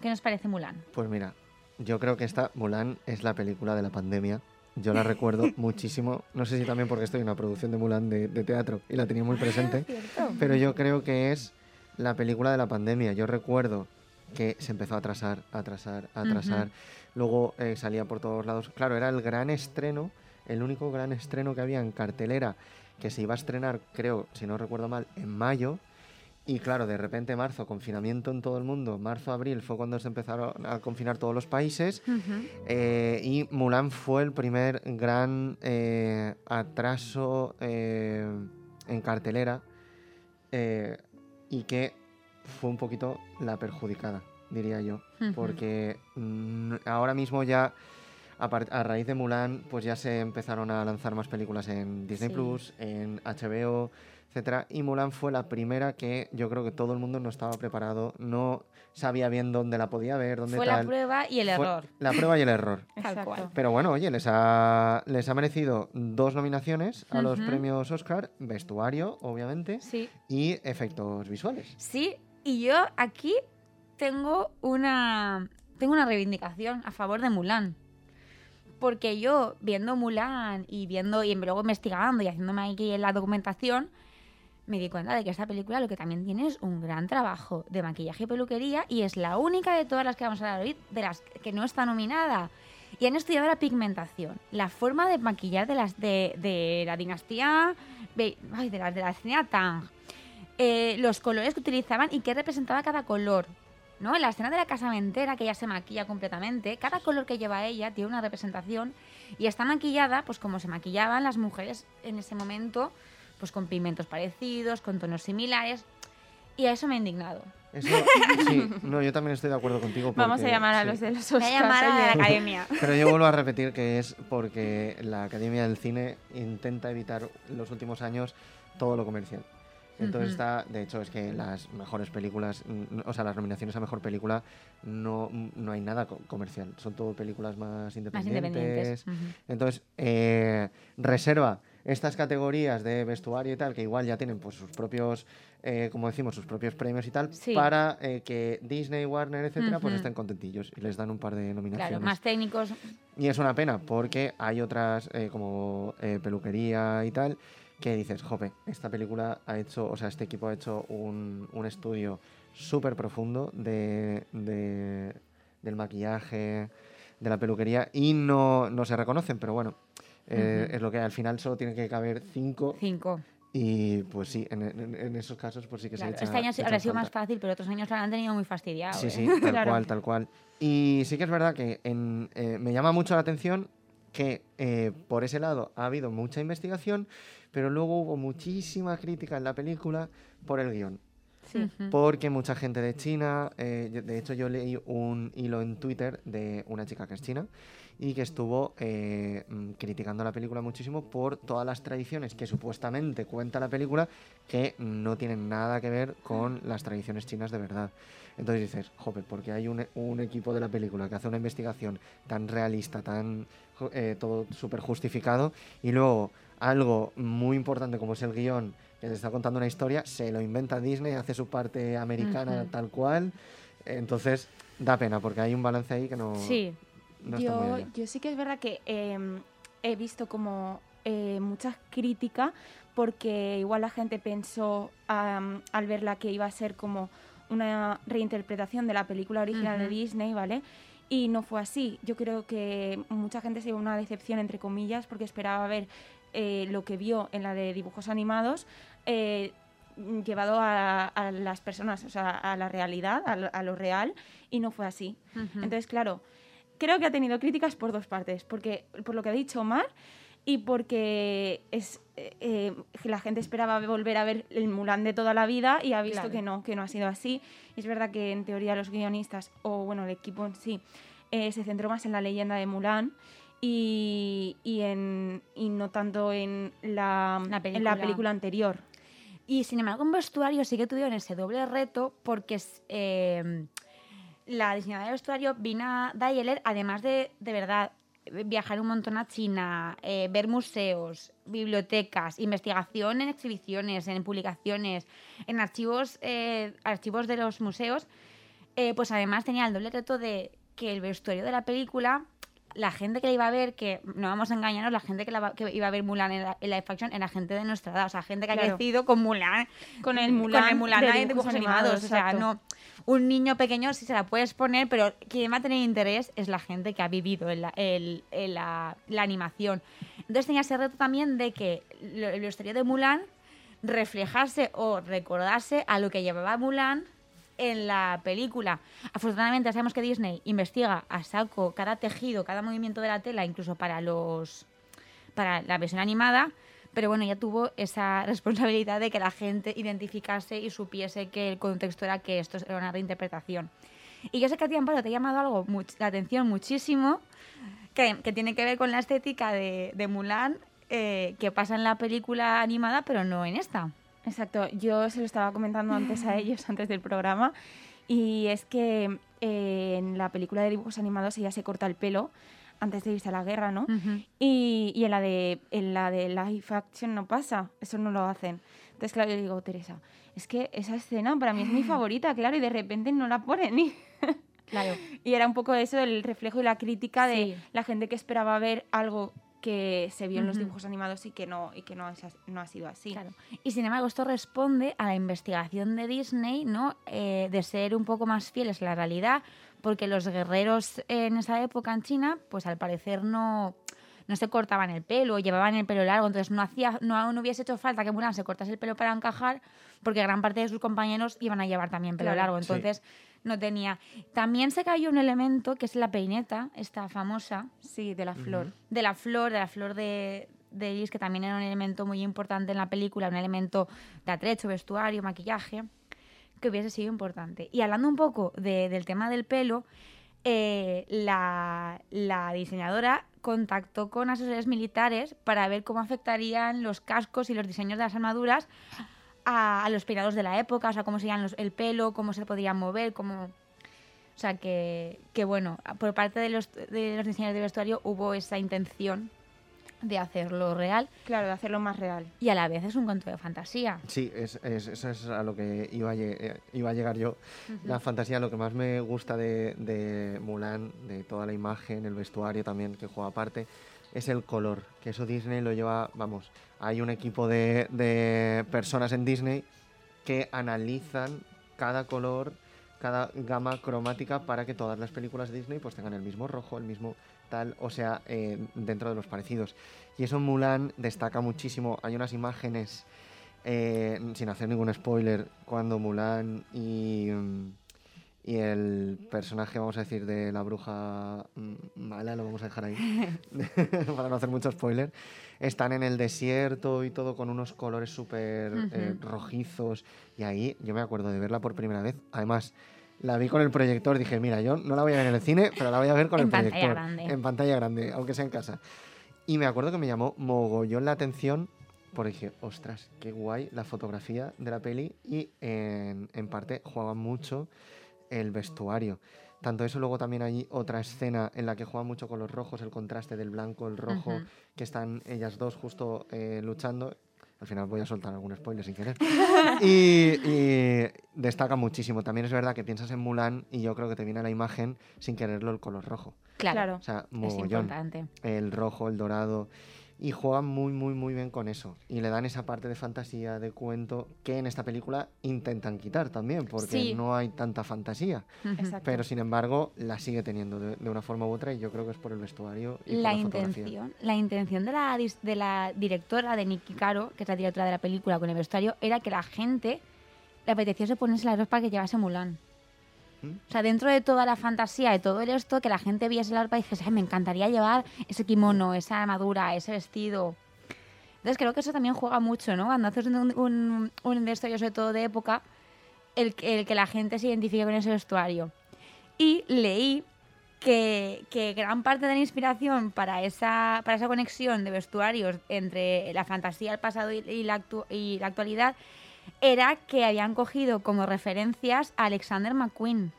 ¿Qué nos parece Mulan? Pues mira, yo creo que esta Mulan es la película de la pandemia. Yo la recuerdo muchísimo. No sé si también porque estoy en una producción de Mulan de, de teatro y la tenía muy presente. Pero yo creo que es la película de la pandemia. Yo recuerdo que se empezó a atrasar, a atrasar, a atrasar. Luego eh, salía por todos lados. Claro, era el gran estreno, el único gran estreno que había en cartelera que se iba a estrenar, creo, si no recuerdo mal, en mayo. Y claro, de repente marzo, confinamiento en todo el mundo. Marzo, abril fue cuando se empezaron a confinar todos los países. Eh, y Mulan fue el primer gran eh, atraso eh, en cartelera y que fue un poquito la perjudicada, diría yo. Porque mm, ahora mismo ya, a, raíz de Mulan, pues ya se empezaron a lanzar más películas en Disney Sí. Plus, en HBO, etcétera. Y Mulan fue la primera que yo creo que todo el mundo no estaba preparado, no sabía bien dónde la podía ver, dónde Fue tal. la prueba y el Fue error. La prueba y el error. Tal cual. Pero bueno, oye, les ha, les ha merecido dos nominaciones a los premios Oscar, vestuario, obviamente, Sí. y efectos visuales. Sí, y yo aquí tengo una tengo una reivindicación a favor de Mulan. Porque yo, viendo Mulan y viendo y luego investigando y haciéndome aquí en la documentación, me di cuenta de que esta película lo que también tiene es un gran trabajo de maquillaje y peluquería y es la única de todas las que vamos a hablar hoy de las que no está nominada. Y han estudiado la pigmentación, la forma de maquillar de las de, la dinastía ay, de la, de Tang, eh, los colores que utilizaban y qué representaba cada color. ¿No? En la escena de la casamentera, que ella se maquilla completamente, cada color que lleva ella tiene una representación y está maquillada pues como se maquillaban las mujeres en ese momento, pues con pigmentos parecidos, con tonos similares. Y a eso me he indignado. Eso, sí, no, yo también estoy de acuerdo contigo. Vamos a llamar a sí. los de los Voy a Oscars. llamar a la oye. academia. Pero yo vuelvo a repetir que es porque la Academia del Cine intenta evitar en los últimos años todo lo comercial. Entonces está, de hecho, es que las mejores películas, o sea, las nominaciones a mejor película, no, no hay nada co- comercial. Son todo películas más Más independientes. Entonces, eh, reserva estas categorías de vestuario y tal, que igual ya tienen pues sus propios, eh, como decimos, sus propios premios y tal, Sí. para eh, que Disney, Warner, etcétera, pues estén contentillos y les dan un par de nominaciones. Claro, más técnicos. Y es una pena, porque hay otras eh, como peluquería y tal, que dices, jope, esta película ha hecho, o sea, este equipo ha hecho un, un estudio súper profundo de, de- del maquillaje, de la peluquería, y no, no se reconocen, pero bueno, eh, es lo que hay. al final solo tiene que caber cinco, Cinco. y pues sí, en, en- en esos casos pues sí que Claro, se echa este año se habrá sido más fácil, pero otros años la han tenido muy fastidiado. Sí, ¿eh? sí, tal Claro. cual, tal cual. Y sí que es verdad que en, eh, me llama mucho la atención que por ese lado ha habido mucha investigación, pero luego hubo muchísima crítica en la película por el guion. Sí. Porque mucha gente de China, eh, de hecho yo leí un hilo en Twitter de una chica que es china y que estuvo eh, mm, criticando la película muchísimo por todas las tradiciones que supuestamente cuenta la película que no tienen nada que ver con las tradiciones chinas de verdad. Entonces dices, jope, porque hay un, un equipo de la película que hace una investigación tan realista, tan eh, todo súper justificado y luego algo muy importante como es el guion que te está contando una historia, se lo inventa Disney, hace su parte americana tal cual. Entonces, da pena, porque hay un balance ahí que no, Sí, no está muy yo, allá. yo sí que es verdad que eh, he visto como eh, muchas críticas porque igual la gente pensó al verla que iba a ser como una reinterpretación de la película original de. Disney, ¿vale? Y no fue así. Yo creo que mucha gente se llevó una decepción, entre comillas, porque esperaba ver eh, lo que vio en la de dibujos animados eh, llevado a, a las personas, o sea, a la realidad, a lo- a lo real, y no fue así. Entonces, claro, creo que ha tenido críticas por dos partes, porque por lo que ha dicho Omar y porque es eh, eh, la gente esperaba volver a ver el Mulan de toda la vida y ha visto Claro. que no, que no ha sido así. Y es verdad que en teoría los guionistas, o bueno, el equipo en sí, eh, se centró más en la leyenda de Mulan y, y, en, y no tanto en la, La en la película anterior. Y sin embargo, en vestuario sí que tuvieron ese doble reto porque eh, la diseñadora de vestuario, Vina Dayeler, además de, de verdad, viajar un montón a China, eh, ver museos, bibliotecas, investigación en exhibiciones, en publicaciones, en archivos, eh, archivos de los museos, eh, pues además tenía el doble reto de que el vestuario de la película la gente que la iba a ver, que no vamos a engañarnos, la gente que, la, que iba a ver Mulan en, la, en live action era gente de nuestra edad, o sea, gente que ha crecido con Mulan, Con el Mulan con el Mulan de dibujos dibujos animados, animados, o sea, no, un niño pequeño sí se la puedes poner, pero quien va a tener interés es la gente que ha vivido en la, el- en la- la animación. Entonces tenía ese reto también de que lo- el vestuario de Mulan reflejase o recordase a lo que llevaba Mulan en la película. Afortunadamente sabemos que Disney investiga a saco cada tejido, cada movimiento de la tela, incluso para los para la versión animada, pero bueno, ya tuvo esa responsabilidad de que la gente identificase y supiese que el contexto era que esto era una reinterpretación. Y yo sé que a ti, Amparo, te ha llamado algo la atención muchísimo, que, tiene que ver con la estética de, de Mulan, eh, que pasa en la película animada, pero no en esta. Exacto, yo se lo estaba comentando antes a ellos, antes del programa, y es que eh, en la película de dibujos animados ella se corta el pelo antes de irse a la guerra, ¿no? Y, y en la de en la de live action no pasa, eso no lo hacen. Entonces, claro, yo digo, Teresa, es que esa escena para mí es mi favorita, claro, y de repente no la ponen. Y, Claro. y era un poco eso, el reflejo y la crítica de la gente que esperaba ver algo que se vio en los dibujos animados y que no, y que no, es no ha sido así. Claro. Y sin embargo, esto responde a la investigación de Disney, ¿no? Eh, de ser un poco más fieles a la realidad, porque los guerreros en esa época en China, pues al parecer no, no se cortaban el pelo, llevaban el pelo largo, entonces no hacía, no, no hubiese hecho falta que Mulan se cortase el pelo para encajar, porque gran parte de sus compañeros iban a llevar también pelo Claro. largo, Sí. No tenía. También se cayó un elemento que es la peineta, esta famosa, Sí, de la flor. de la flor, de la flor de, de iris, que también era un elemento muy importante en la película, un elemento de atrecho, vestuario, maquillaje, que hubiese sido importante. Y hablando un poco de- del tema del pelo, eh, la, la diseñadora contactó con asesores militares para ver cómo afectarían los cascos y los diseños de las armaduras a, a los peinados de la época, o sea, cómo serían los- el pelo, cómo se podían mover, cómo... O sea, que, que bueno, por parte de los, de los diseñadores de vestuario hubo esa intención de hacerlo real Claro, de hacerlo más real. y a la vez es un cuento de fantasía. Sí, es, es- eso es a lo que iba a, eh, iba a llegar yo. La fantasía, lo que más me gusta de, de Mulan, de toda la imagen, el vestuario también que juega aparte, es el color. Que eso Disney lo lleva, vamos, hay un equipo de, de personas en Disney que analizan cada color, cada gama cromática para que todas las películas de Disney pues tengan el mismo rojo, el mismo tal, o sea, eh, dentro de los parecidos. Y eso en Mulan destaca muchísimo. Hay unas imágenes, eh, sin hacer ningún spoiler, cuando Mulan y, mm, y el personaje, vamos a decir, de la bruja mm, mala, lo vamos a dejar ahí, para no hacer mucho spoiler, están en el desierto y todo con unos colores súper eh, Ujú. rojizos. Y ahí yo me acuerdo de verla por primera vez. Además, la vi con el proyector, dije, mira, yo no la voy a ver en el cine, pero la voy a ver con En el pantalla proyector. grande. En pantalla grande, aunque sea en casa. Y me acuerdo que me llamó mogollón la atención porque dije, ostras, qué guay la fotografía de la peli y en, en parte juega mucho el vestuario. Tanto eso, luego también hay otra escena en la que juega mucho con los rojos, el contraste del blanco, el rojo, que están ellas dos justo eh, luchando. Al final voy a soltar algún spoiler sin querer. y, y destaca muchísimo. También es verdad que piensas en Mulan y yo creo que te viene a la imagen sin quererlo el color rojo. Claro. O sea, es mogollón importante. el rojo, el dorado. Y juegan muy, muy, muy bien con eso. Y le dan esa parte de fantasía, de cuento, que en esta película intentan quitar también, porque Sí. no hay tanta fantasía. Exacto. Pero sin embargo, la sigue teniendo de, de una forma u otra, y yo creo que es por el vestuario y la por la fotografía. intención, la intención de la, de la directora de Nikki Caro, que es la directora de la película con el vestuario, era que la gente le apeteciese ponerse la ropa que llevase Mulan. ¿Mm? O sea, dentro de toda la fantasía de todo esto, que la gente viese la ropa y dijese, "Ay, me encantaría llevar ese kimono, esa armadura, ese vestido. Entonces creo que eso también juega mucho, ¿no? Cuando haces un, un, un vestuario sobre todo de época, el, el que la gente se identifique con ese vestuario. Y leí que, que gran parte de la inspiración para esa, para esa conexión de vestuarios entre la fantasía, el pasado y, y la, actu- y la actualidad era que habían cogido como referencias a Alexander McQueen.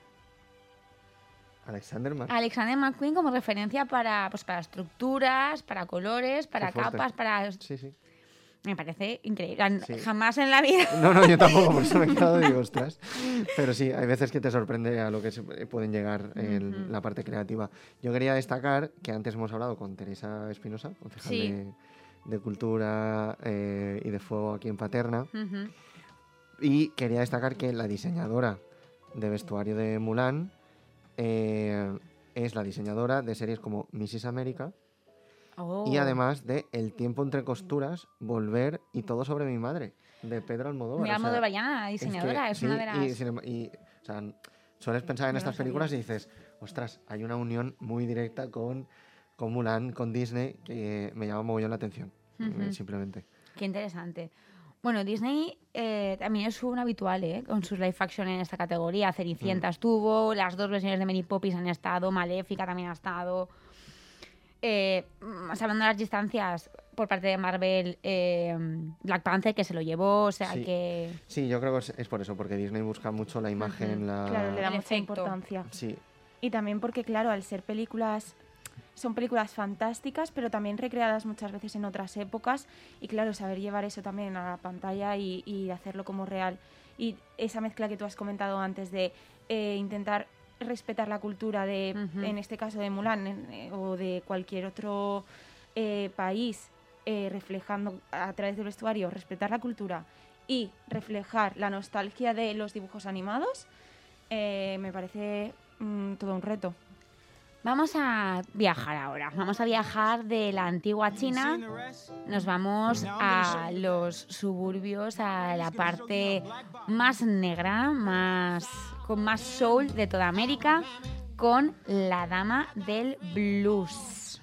Alexander Mark. Alexander McQueen como referencia para, pues, para estructuras, para colores, para capas, para... Sí, sí. Me parece increíble. Sí. Jamás en la vida... No, no, yo tampoco, por eso me he quedado y digo, ostras. Pero sí, hay veces que te sorprende a lo que se pueden llegar en la parte creativa. Yo quería destacar que antes hemos hablado con Teresa Espinosa, concejal Sí. de, de Cultura eh, y de Fuego aquí en Paterna, Ujú. Y quería destacar que la diseñadora de vestuario de Mulan eh, es la diseñadora de series como Mrs. America y Oh. además de El tiempo entre costuras, Volver y todo sobre mi madre, de Pedro Almodóvar. Mira, O sea, Almodóvar ya, es que, diseñadora, es, una sí, de las... Y, y, o sea, sueles pensar en No estas películas y dices, ostras, hay una unión muy directa con, con Mulan, con Disney, que me llama mogollón la atención, eh, Ujú. simplemente. Qué interesante. Bueno, Disney eh, también es un habitual ¿eh? con sus live action en esta categoría. Cenicienta Mm. estuvo, las dos versiones de Mary Poppins han estado, Maléfica también ha estado. Eh, más hablando de las distancias por parte de Marvel, eh, Black Panther que se lo llevó, o sea Sí. que... Sí, yo creo que es, por eso, porque Disney busca mucho la imagen, la... Claro, le da mucha importancia. Sí, Y también porque, claro, al ser películas, son películas fantásticas, pero también recreadas muchas veces en otras épocas. Y claro, saber llevar eso también a la pantalla y, y hacerlo como real. Y esa mezcla que tú has comentado antes de eh, intentar respetar la cultura de, en este caso de Mulan en- eh, o de cualquier otro eh, país, eh, reflejando a través del vestuario, respetar la cultura y reflejar la nostalgia de los dibujos animados, eh, me parece mm, todo un reto. Vamos a viajar ahora. Vamos a viajar de la antigua China. Nos vamos a los suburbios, a la parte más negra, más con más soul de toda América, con la dama del blues.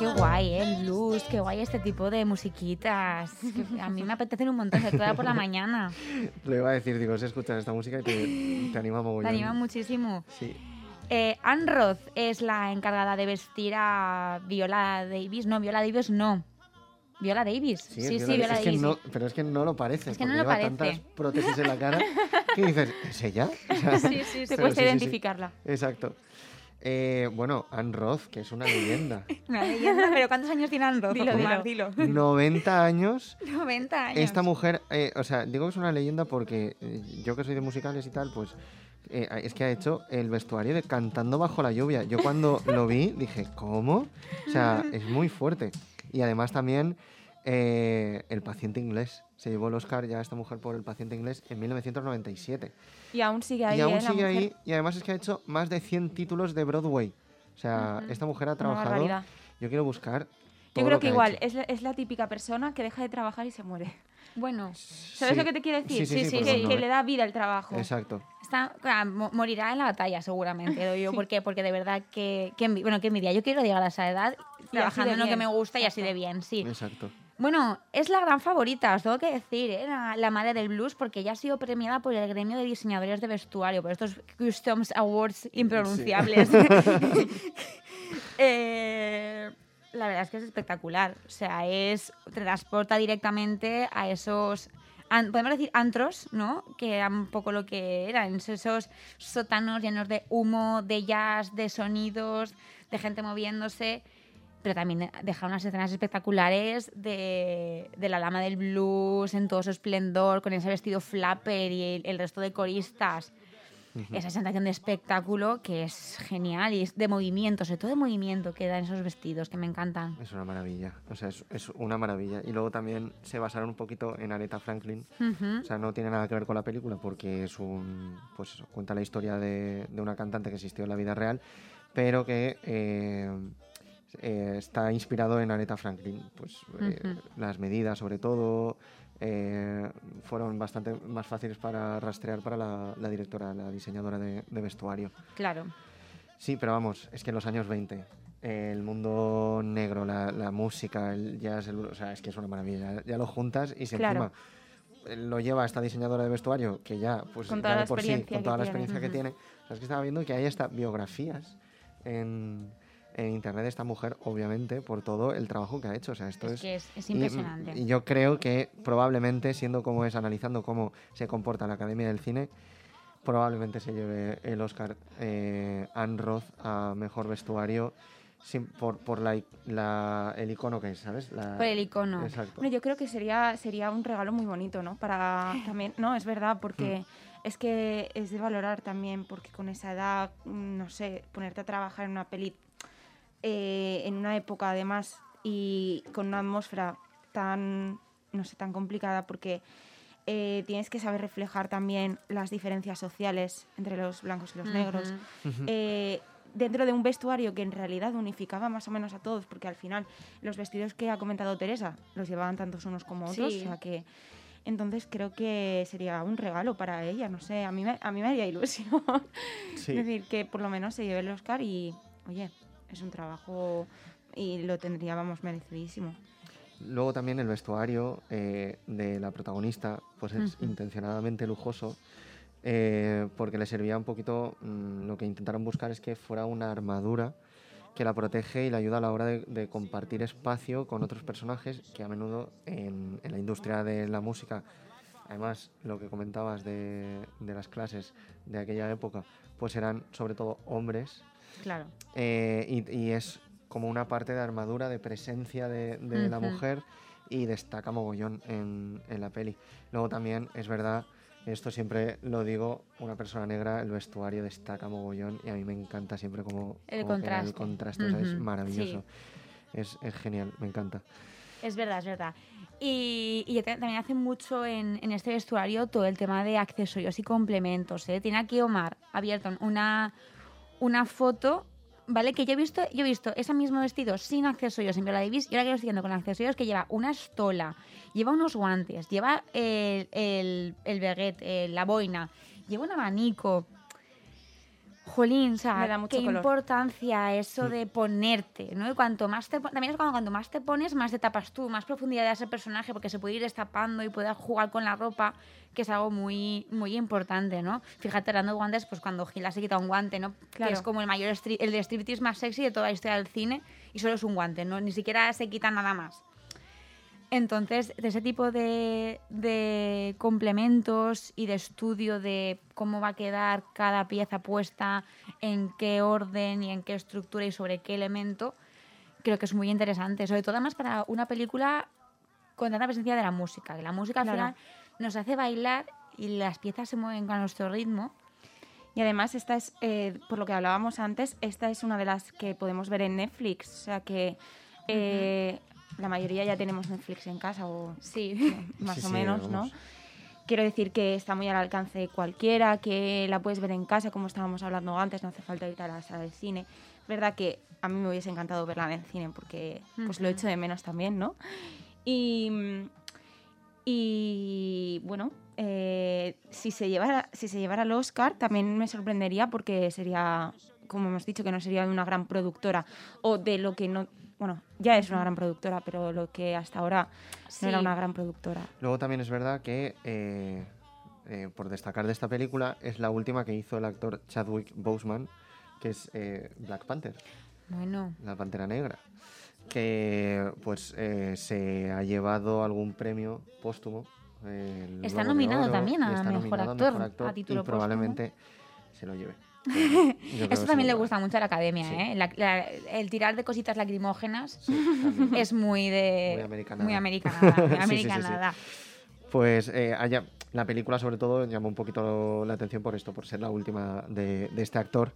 Qué guay, ¿eh? Blues, qué guay este tipo de musiquitas. Que a mí me apetecen un montón, sobre todo por la mañana. lo iba a decir, digo, si escuchas esta música y te, te anima mogollón. anima muchísimo. Sí, Eh, Anne Roth es la encargada de vestir a Viola Davis. No, Viola Davis no. Viola Davis. sí, Sí, es sí, Viola- Viola es que Davis. no, pero es que no lo parece, Es que no lo lleva parece. tantas prótesis en la cara que dices, ¿es ella? O sea, Sí, sí, Te sí. Pero cuesta identificarla. Exacto. Eh, bueno, Anne Roth, que es una leyenda. Una leyenda. Pero ¿cuántos años tiene Anne Roth? Dilo, Omar, dilo. 90 años 90 años. Esta mujer, eh, o sea, digo que es una leyenda porque eh, yo que soy de musicales y tal, pues eh, es que ha hecho el vestuario de Cantando bajo la lluvia. Yo cuando lo vi dije, ¿cómo? O sea, es muy fuerte. Y además también eh, El paciente inglés. Se llevó el Oscar ya esta mujer por El paciente inglés en 1997. Y aún sigue ahí. y aún ¿eh? la sigue ahí. mujer. Y además es que ha hecho más de 100 títulos de Broadway. O sea, esta mujer ha trabajado. Yo quiero buscar. Yo creo lo que ha igual es la, es la típica persona que deja de trabajar y se muere. Bueno, ¿Sabes Sí. lo que te quiero decir? Sí, sí, sí, Sí, que, ejemplo, que ¿eh? le da vida al trabajo. Exacto. está, mo- morirá en la batalla seguramente, digo. ¿Por qué? Porque de verdad que, que bueno, que envidia. Yo quiero llegar a esa edad trabajando en lo que me gusta y así de bien, sí. Exacto. Bueno, es la gran favorita, os tengo que decir, ¿eh? la, la madre del blues, porque ella ha sido premiada por el gremio de diseñadores de vestuario, por estos Customs Awards impronunciables. Eh, la verdad es que es espectacular. O sea, es te transporta directamente a esos, podemos decir antros, ¿no? Que eran un poco lo que eran, esos sótanos llenos de humo, de jazz, de sonidos, de gente moviéndose pero también deja unas escenas espectaculares de, de la lama del blues en todo su esplendor, con ese vestido flapper y el, el resto de coristas. Esa sensación de espectáculo que es genial y es de movimiento, sobre todo de movimiento que dan esos vestidos que me encantan. Es una maravilla, o sea, es, es una maravilla. Y luego también se basaron un poquito en Aretha Franklin. Ujú. O sea, no tiene nada que ver con la película porque es un, pues cuenta la historia de, de una cantante que existió en la vida real, pero que eh, eh, está inspirado en Aretha Franklin. Pues eh, Ujú. las medidas, sobre todo, eh, fueron bastante más fáciles para rastrear para la, la directora, la diseñadora de- de vestuario. Claro. Sí, pero vamos, es que en los años 20, eh, el mundo negro, la, la música, el jazz, el, o sea, es que es una maravilla. Ya, ya lo juntas y si Claro. encima eh, lo lleva esta diseñadora de vestuario, que ya, pues Con toda la por sí, con que toda la tiene. experiencia que tiene. O sea, es que estaba viendo que hay hasta biografías en, en internet esta mujer, obviamente, por todo el trabajo que ha hecho. O sea, esto Es es, que es, es y- impresionante. Y, yo creo que probablemente, siendo como es, analizando cómo se comporta la Academia del Cine, probablemente se lleve el Oscar eh, Anne Roth a Mejor Vestuario sin- por, por la, i- la- el icono que es, ¿sabes? La- Por el icono. Exacto. Bueno, yo creo que sería, sería un regalo muy bonito, ¿no? Para también, no, es verdad, porque es que es de valorar también, porque con esa edad, mm, no sé, ponerte a trabajar en una peli eh, en una época además y con una atmósfera tan, no sé, tan complicada, porque eh, tienes que saber reflejar también las diferencias sociales entre los blancos y los negros. Eh, dentro de un vestuario que en realidad unificaba más o menos a todos, porque al final los vestidos que ha comentado Teresa los llevaban tantos unos como otros, Sí. o sea que entonces creo que sería un regalo para ella, no sé, a mí me, a mí me haría ilusión. Sí. Es decir, que por lo menos se lleve el Oscar y, oye, es un trabajo y lo tendría, vamos, merecidísimo. Luego también el vestuario eh, de la protagonista pues es intencionadamente lujoso eh, porque le servía un poquito, mm, lo que intentaron buscar es que fuera una armadura que la protege y la ayuda a la hora de, de compartir espacio con otros personajes que a menudo en, en la industria de la música, además lo que comentabas de, de las clases de aquella época, pues eran sobre todo hombres Claro. eh, y, y es como una parte de armadura, de presencia de, de la mujer y destaca mogollón en, en la peli. Luego también es verdad, esto siempre lo digo, una persona negra, el vestuario destaca mogollón y a mí me encanta siempre como, El como contraste. el contraste, o sea, es maravilloso. Es, es genial, me encanta. Es verdad, es verdad. Y, y ta- también hace mucho en, en este vestuario todo el tema de accesorios y complementos. ¿eh? Tiene aquí Omar abierto una, una foto, ¿vale? Que yo he visto, yo he visto ese mismo vestido sin accesorios en Viola Davis y ahora que lo estoy viendo con accesorios que lleva una estola, lleva unos guantes, lleva el, el, el baguette, eh, la boina, lleva un abanico. Jolín, o sea, Me da mucho qué color. importancia eso de ponerte, ¿no? Y cuanto más te también es cuando, cuanto más te pones, más te tapas tú, más profundidad da ese personaje, porque se puede ir destapando y puede jugar con la ropa, que es algo muy, muy importante, ¿no? Fíjate, hablando de guantes, pues cuando Gila se quita un guante, ¿no? Que Claro. es como el mayor el de striptease más sexy de toda la historia del cine, y solo es un guante, ¿no? Ni siquiera se quita nada más. Entonces, de ese tipo de, de complementos y de estudio de cómo va a quedar cada pieza puesta, en qué orden y en qué estructura y sobre qué elemento, creo que es muy interesante. Sobre todo además para una película con tanta presencia de la música, que la música al Claro. final nos hace bailar y las piezas se mueven con nuestro ritmo. Y además, esta es, eh, por lo que hablábamos antes, esta es una de las que podemos ver en Netflix. O sea que eh, la mayoría ya tenemos Netflix en casa, o Sí. más Sí, o sí, menos, ¿no? Quiero decir que está muy al alcance de cualquiera, que la puedes ver en casa, como estábamos hablando antes, no hace falta ir a la sala de cine. Es verdad que a mí me hubiese encantado verla en el cine porque pues lo Ujú. echo de menos también, ¿no? Y, y bueno, eh, si, se llevara, si se llevara el Oscar también me sorprendería porque sería, como hemos dicho, que no sería de una gran productora o de lo que no... Bueno, ya es una gran productora, pero lo que hasta ahora no era una gran productora. Luego también es verdad que, eh, eh, por destacar de esta película, es la última que hizo el actor Chadwick Boseman, que es eh, Black Panther. Bueno, La Pantera Negra, que pues eh, se ha llevado algún premio póstumo. Está nominado Oro, también a está Mejor nominado Actor, a título y póstumo. probablemente se lo lleve. Eso también le gusta mucho a la academia, Sí. ¿eh? La- la- el tirar de cositas lacrimógenas Sí, es muy de... Muy americanada. Muy americanada, muy sí. Pues eh, la película sobre todo llamó un poquito la atención por esto, por ser la última de, de este actor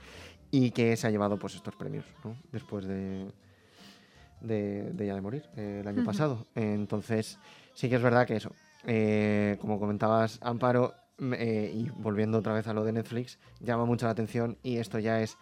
y que se ha llevado pues estos premios, ¿no? Después de, de, de ya de morir eh, el año pasado. Entonces sí que es verdad que eso, eh, como comentabas Amparo, eh, y volviendo otra vez a lo de Netflix, llama mucho la atención y esto ya es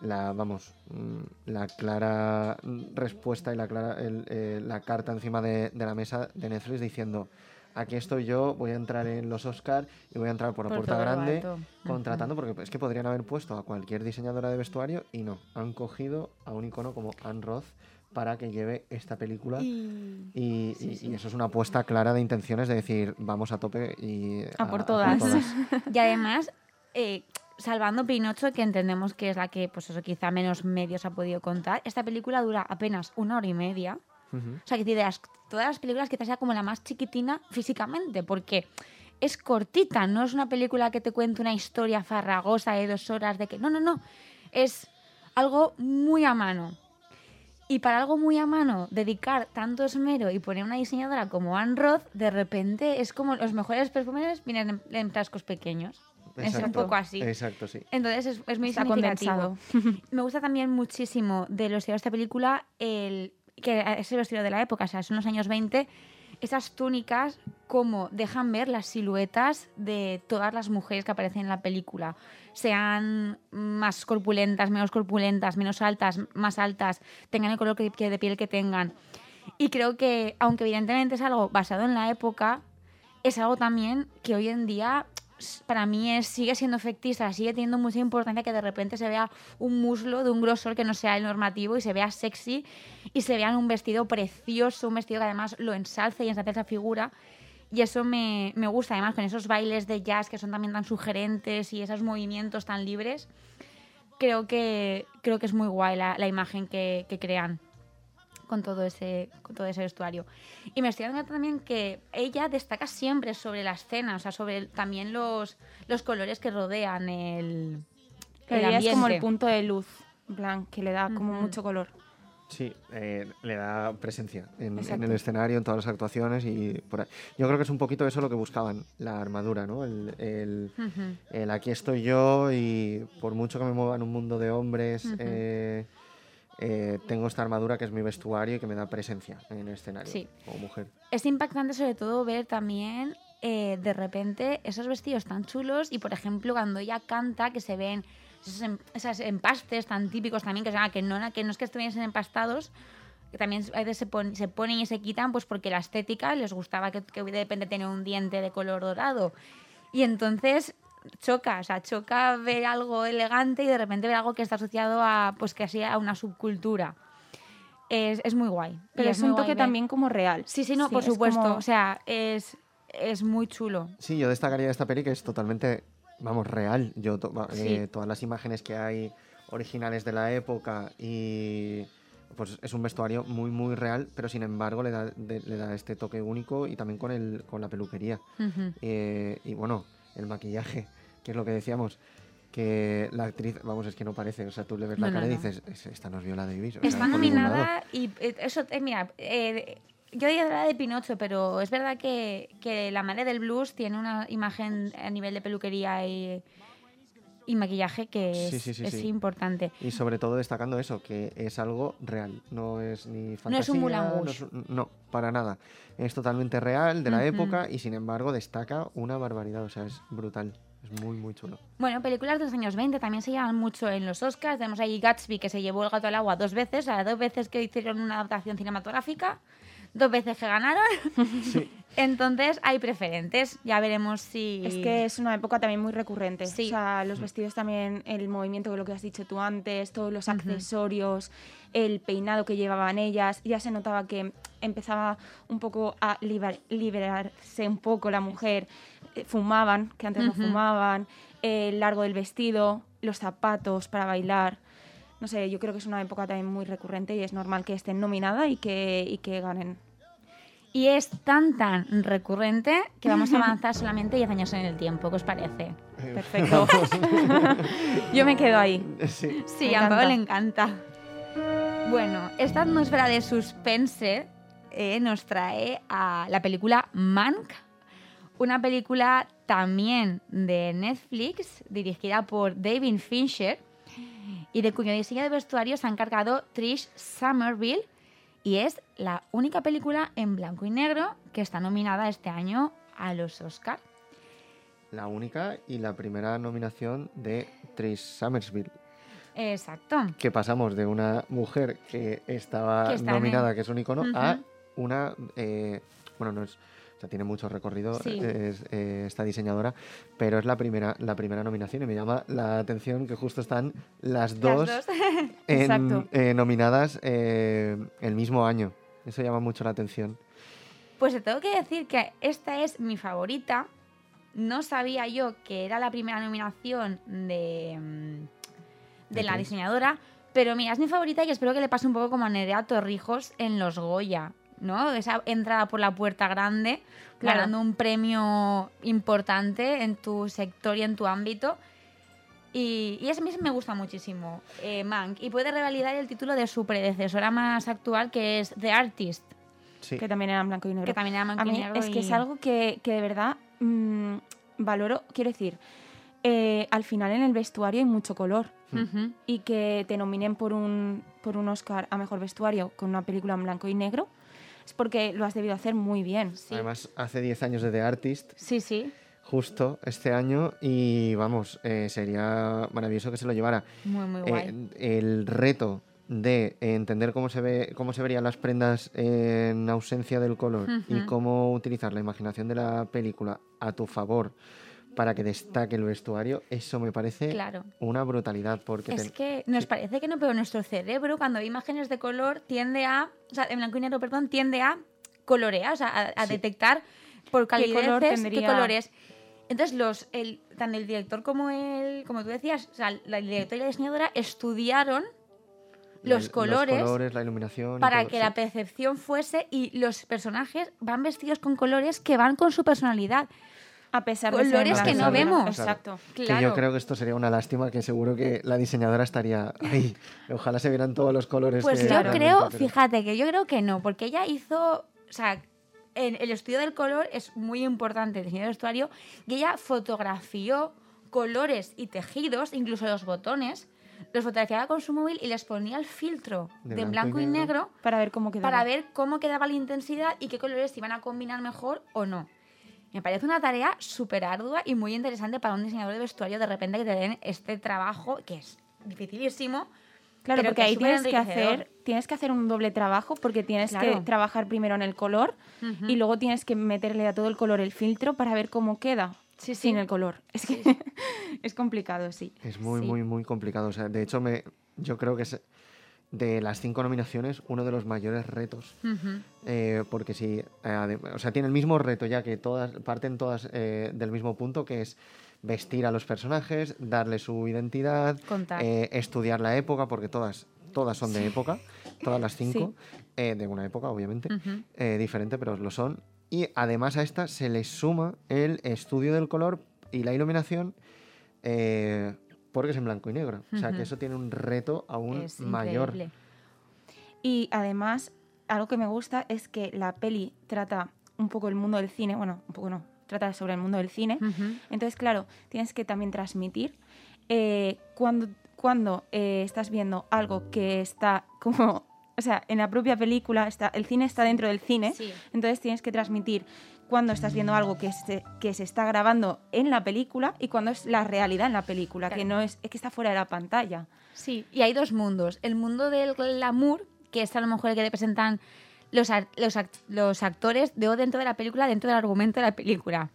la, vamos, mm, la clara respuesta y la, clara, el, eh, la carta encima de, de la mesa de Netflix diciendo aquí estoy yo, voy a entrar en los Oscar y voy a entrar por la Por puerta grande alto. contratando, porque es que podrían haber puesto a cualquier diseñadora de vestuario y no, han cogido a un icono como Anne Roth para que lleve esta película y, y- y eso es una apuesta clara de intenciones de decir vamos a tope y A por todas. Y además, eh, salvando Pinocho, que entendemos que es la que, pues eso, quizá menos medios ha podido contar, esta película dura apenas una hora y media. Ujú. O sea, que de las- todas las películas quizás sea como la más chiquitina físicamente, porque es cortita, no es una película que te cuente una historia farragosa de dos horas de que... No, no, no. Es algo muy a mano. Y para algo muy a mano, dedicar tanto esmero y poner una diseñadora como Anne Roth, de repente es como los mejores perfumes vienen en, en frascos pequeños. Es un poco así. Exacto, sí. Entonces es, es muy Está significativo. condensado. Me gusta también muchísimo de los estilos de esta película el que es el estilo de la época, o sea, son los años 20, esas túnicas como dejan ver las siluetas de todas las mujeres que aparecen en la película, sean más corpulentas, menos corpulentas, menos altas, más altas, tengan el color que, de piel que tengan. Y creo que, aunque evidentemente es algo basado en la época, es algo también que hoy en día para mí es, sigue siendo efectista, sigue teniendo mucha importancia que de repente se vea un muslo de un grosor que no sea el normativo y se vea sexy y se vea en un vestido precioso, un vestido que además lo ensalce y ensalce esa figura. Y eso me, me gusta, además, con esos bailes de jazz que son también tan sugerentes y esos movimientos tan libres. Creo que, creo que es muy guay la, la imagen que, que crean con todo ese con todo ese vestuario. Y me estoy dando cuenta también que ella destaca siempre sobre la escena, o sea, sobre también los, los colores que rodean el, es como el punto de luz, plan, que le da como mucho color. Sí, eh, le da presencia en, el escenario, en todas las actuaciones y por ahí. Yo creo que es un poquito eso lo que buscaban, la armadura, ¿no? El, el- Ujú. el aquí estoy yo y por mucho que me mueva en un mundo de hombres, eh, eh, tengo esta armadura que es mi vestuario y que me da presencia en el escenario Sí. como mujer. Es impactante sobre todo ver también eh, de repente esos vestidos tan chulos y por ejemplo cuando ella canta que se ven esos, em- esas empastes tan típicos también que, o sea, que, no, que no es que estuviesen empastados que también a veces se, pon- se ponen y se quitan pues porque la estética les gustaba que, que de repente tenía un diente de color dorado y entonces choca, o sea, choca ver algo elegante y de repente ver algo que está asociado a pues que así a una subcultura. Es, es muy guay. Y Pero es muy un toque ver- también como real. Sí, sí, no, por es supuesto. como- O sea, es, es muy chulo. Sí, yo destacaría de esta peli que es totalmente, vamos, real. Yo to- Sí. eh, todas las imágenes que hay originales de la época y pues es un vestuario muy muy real, pero sin embargo le da, de- le da este toque único y también con el con la peluquería. Eh, y bueno el maquillaje, que es lo que decíamos. Que la actriz, vamos, es que no parece. O sea, tú le ves la No, no, cara y dices, "Es- esta no es Viola Davis. Está por ningún lado". nominada y eh, eso, eh, mira, eh, yo diría la de Pinocho, pero es verdad que, que La Madre del Blues tiene una imagen a nivel de peluquería y, y maquillaje que es, Sí, sí, sí, es sí. importante. Y sobre todo destacando eso, que es algo real, no es ni fantasía. No es un Moulin no, es no, para nada. Es totalmente real, de la Ujú. época, y sin embargo destaca una barbaridad, o sea, es brutal, es muy, muy chulo. Bueno, películas de los años 20 también se llevan mucho en los Oscars. Tenemos ahí Gatsby, que se llevó el gato al agua dos veces, o sea, dos veces que hicieron una adaptación cinematográfica, dos veces que ganaron. Sí, Entonces hay preferentes, ya veremos si... Es que es una época también muy recurrente. Sí. O sea, los vestidos también, el movimiento de lo que has dicho tú antes, todos los accesorios, el peinado que llevaban ellas. Ya se notaba que empezaba un poco a liber- liberarse un poco la mujer. Eh, Fumaban, que antes Ujú. no fumaban, el largo del vestido, los zapatos para bailar. No sé, yo creo que es una época también muy recurrente y es normal que estén nominada y que, y que ganen. Y es tan, tan recurrente que vamos a avanzar solamente 10 años en el tiempo. ¿Qué os parece? Perfecto. yo me quedo ahí. sí. Sí, Me a Pablo le encanta. encanta. Bueno, esta atmósfera de suspense eh, nos trae a la película Mank, una película también de Netflix, dirigida por David Fincher, y de cuyo diseño de vestuario se ha encargado Trish Somerville, y es la única película en blanco y negro que está nominada este año a los Oscar. La única y la primera nominación de Trish Summersville. Exacto. Que pasamos de una mujer que estaba Que está en nominada, que es un icono, a una. eh, bueno, no es. Sea, tiene mucho recorrido Sí. es, eh, esta diseñadora, pero es la primera, la primera nominación y me llama la atención que justo están las dos, Las dos. en- eh, nominadas eh, el mismo año. Eso llama mucho la atención. Pues te tengo que decir que esta es mi favorita no sabía yo que era la primera nominación de, mm, de ¿De la diseñadora, pero mira, es mi favorita y espero que le pase un poco como a Nerea Torrijos en los Goya, ¿no? Esa entrada por la puerta grande, Claro. ganando un premio importante en tu sector y en tu ámbito. Y, y eso a mí me gusta muchísimo, eh, Mank, y puede revalidar el título de su predecesora más actual, que es The Artist, Sí. Que también era en blanco y negro. que también era blanco A y mí negro es que es algo que, que de verdad mm, valoro. Quiero decir, eh, al final en el vestuario hay mucho color. Y que te nominen por un, por un Oscar a mejor vestuario con una película en blanco y negro es porque lo has debido hacer muy bien. Sí. Además, hace 10 años de The Artist, sí, sí, justo este año, y vamos, eh, sería maravilloso que se lo llevara. muy, muy Eh, guay. el reto de entender cómo se ve cómo se verían las prendas en ausencia del color y Ujú. cómo utilizar la imaginación de la película a tu favor para que destaque el vestuario, eso me parece Claro. una brutalidad porque Es te- que nos parece que no, pero nuestro cerebro cuando ve imágenes de color tiende a, o sea, en blanco y negro, perdón, tiende a colorear, o sea, a, a Sí. detectar por ¿Qué color qué colores. Entonces, los, el, tanto el director como el, como tú decías, o sea, la el director y la diseñadora estudiaron la- los colores colores, la iluminación para todo, que sí. la percepción fuese y los personajes van vestidos con colores que van con su personalidad. A pesar de ser Colores que no negro. vemos. Exacto. Que Claro. yo creo que esto sería una lástima, que seguro que la diseñadora estaría ahí. Ojalá se vieran todos los colores. Pues que yo creo, pero- fíjate que yo creo que no, porque ella hizo, o sea, en el estudio del color es muy importante, el diseño de vestuario, y ella fotografió colores y tejidos, incluso los botones, los fotografiaba con su móvil y les ponía el filtro De de, blanco blanco, y y negro. negro Para ver cómo quedaba. para ver cómo quedaba la intensidad y qué colores se iban a combinar mejor o no. Me parece una tarea súper ardua y muy interesante para un diseñador de vestuario de repente que te den este trabajo que es dificilísimo. Claro, porque que ahí tienes que hacer, tienes que hacer un doble trabajo porque tienes que trabajar primero en el color y luego tienes que meterle a todo el color el filtro para ver cómo queda Sí, sin sí. el color. Es que es complicado, sí. Es muy, Sí. muy, muy complicado. O sea, de hecho, me, yo creo que de las cinco nominaciones uno de los mayores retos. Eh, porque si, eh, o sea, tiene el mismo reto ya que todas, parten todas eh, del mismo punto, que es vestir a los personajes, darle su identidad, estudiar la época, porque todas, todas son de época, todas las cinco, de una época, obviamente, diferente, pero lo son. Y además a esta se le suma el estudio del color y la iluminación, eh, porque es en blanco y negro. O sea, que eso tiene un reto aún Es mayor. increíble. Y además, algo que me gusta es que la peli trata un poco el mundo del cine, bueno, un poco no, trata sobre el mundo del cine. Entonces, claro, tienes que también transmitir eh, cuando, cuando eh, estás viendo algo que está como, o sea, en la propia película, está, el cine está dentro del cine, Sí. entonces tienes que transmitir cuando estás viendo algo que se, que se está grabando en la película y cuando es la realidad en la película, que Claro. no es, es que está fuera de la pantalla. Sí, y hay dos mundos. El mundo del glamour, que es a lo mejor el que te presentan los, los, act- los actores de o dentro de la película, dentro del argumento de la película.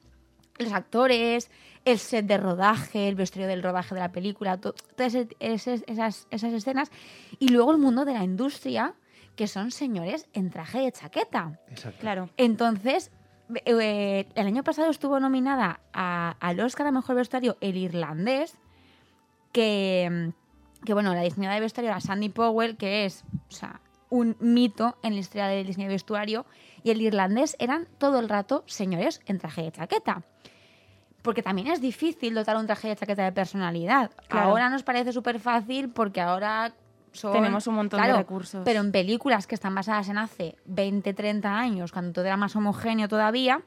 Los actores, el set de rodaje, el vestuario del rodaje de la película, to- todas ese- ese- esas, esas escenas. Y luego el mundo de la industria, que son señores en traje de chaqueta. Exacto. Claro. Entonces, eh, el año pasado estuvo nominada a- al Oscar a Mejor Vestuario el irlandés, que, que bueno, la diseñadora de vestuario era Sandy Powell, que es o sea, un mito en la historia del diseño de vestuario, y el irlandés eran todo el rato señores en traje de chaqueta. Porque también es difícil dotar un traje de chaqueta de personalidad. Claro. Ahora nos parece súper fácil porque ahora son... Tenemos un montón de Claro, recursos. Pero en películas que están basadas en hace 20, 30 años, cuando todo era más homogéneo todavía,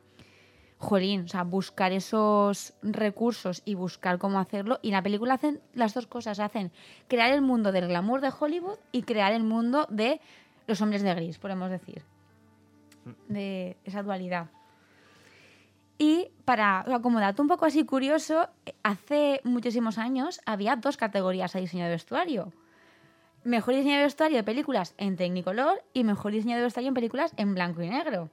jolín, o sea, buscar esos recursos y buscar cómo hacerlo. Y en la película hacen las dos cosas, hacen crear el mundo del glamour de Hollywood y crear el mundo de los hombres de gris, podemos decir. De esa dualidad. Y para, o sea, como dato un poco así curioso, hace muchísimos años había dos categorías a diseño de vestuario. Mejor diseño de vestuario de películas en Technicolor y mejor diseño de vestuario en películas en blanco y negro.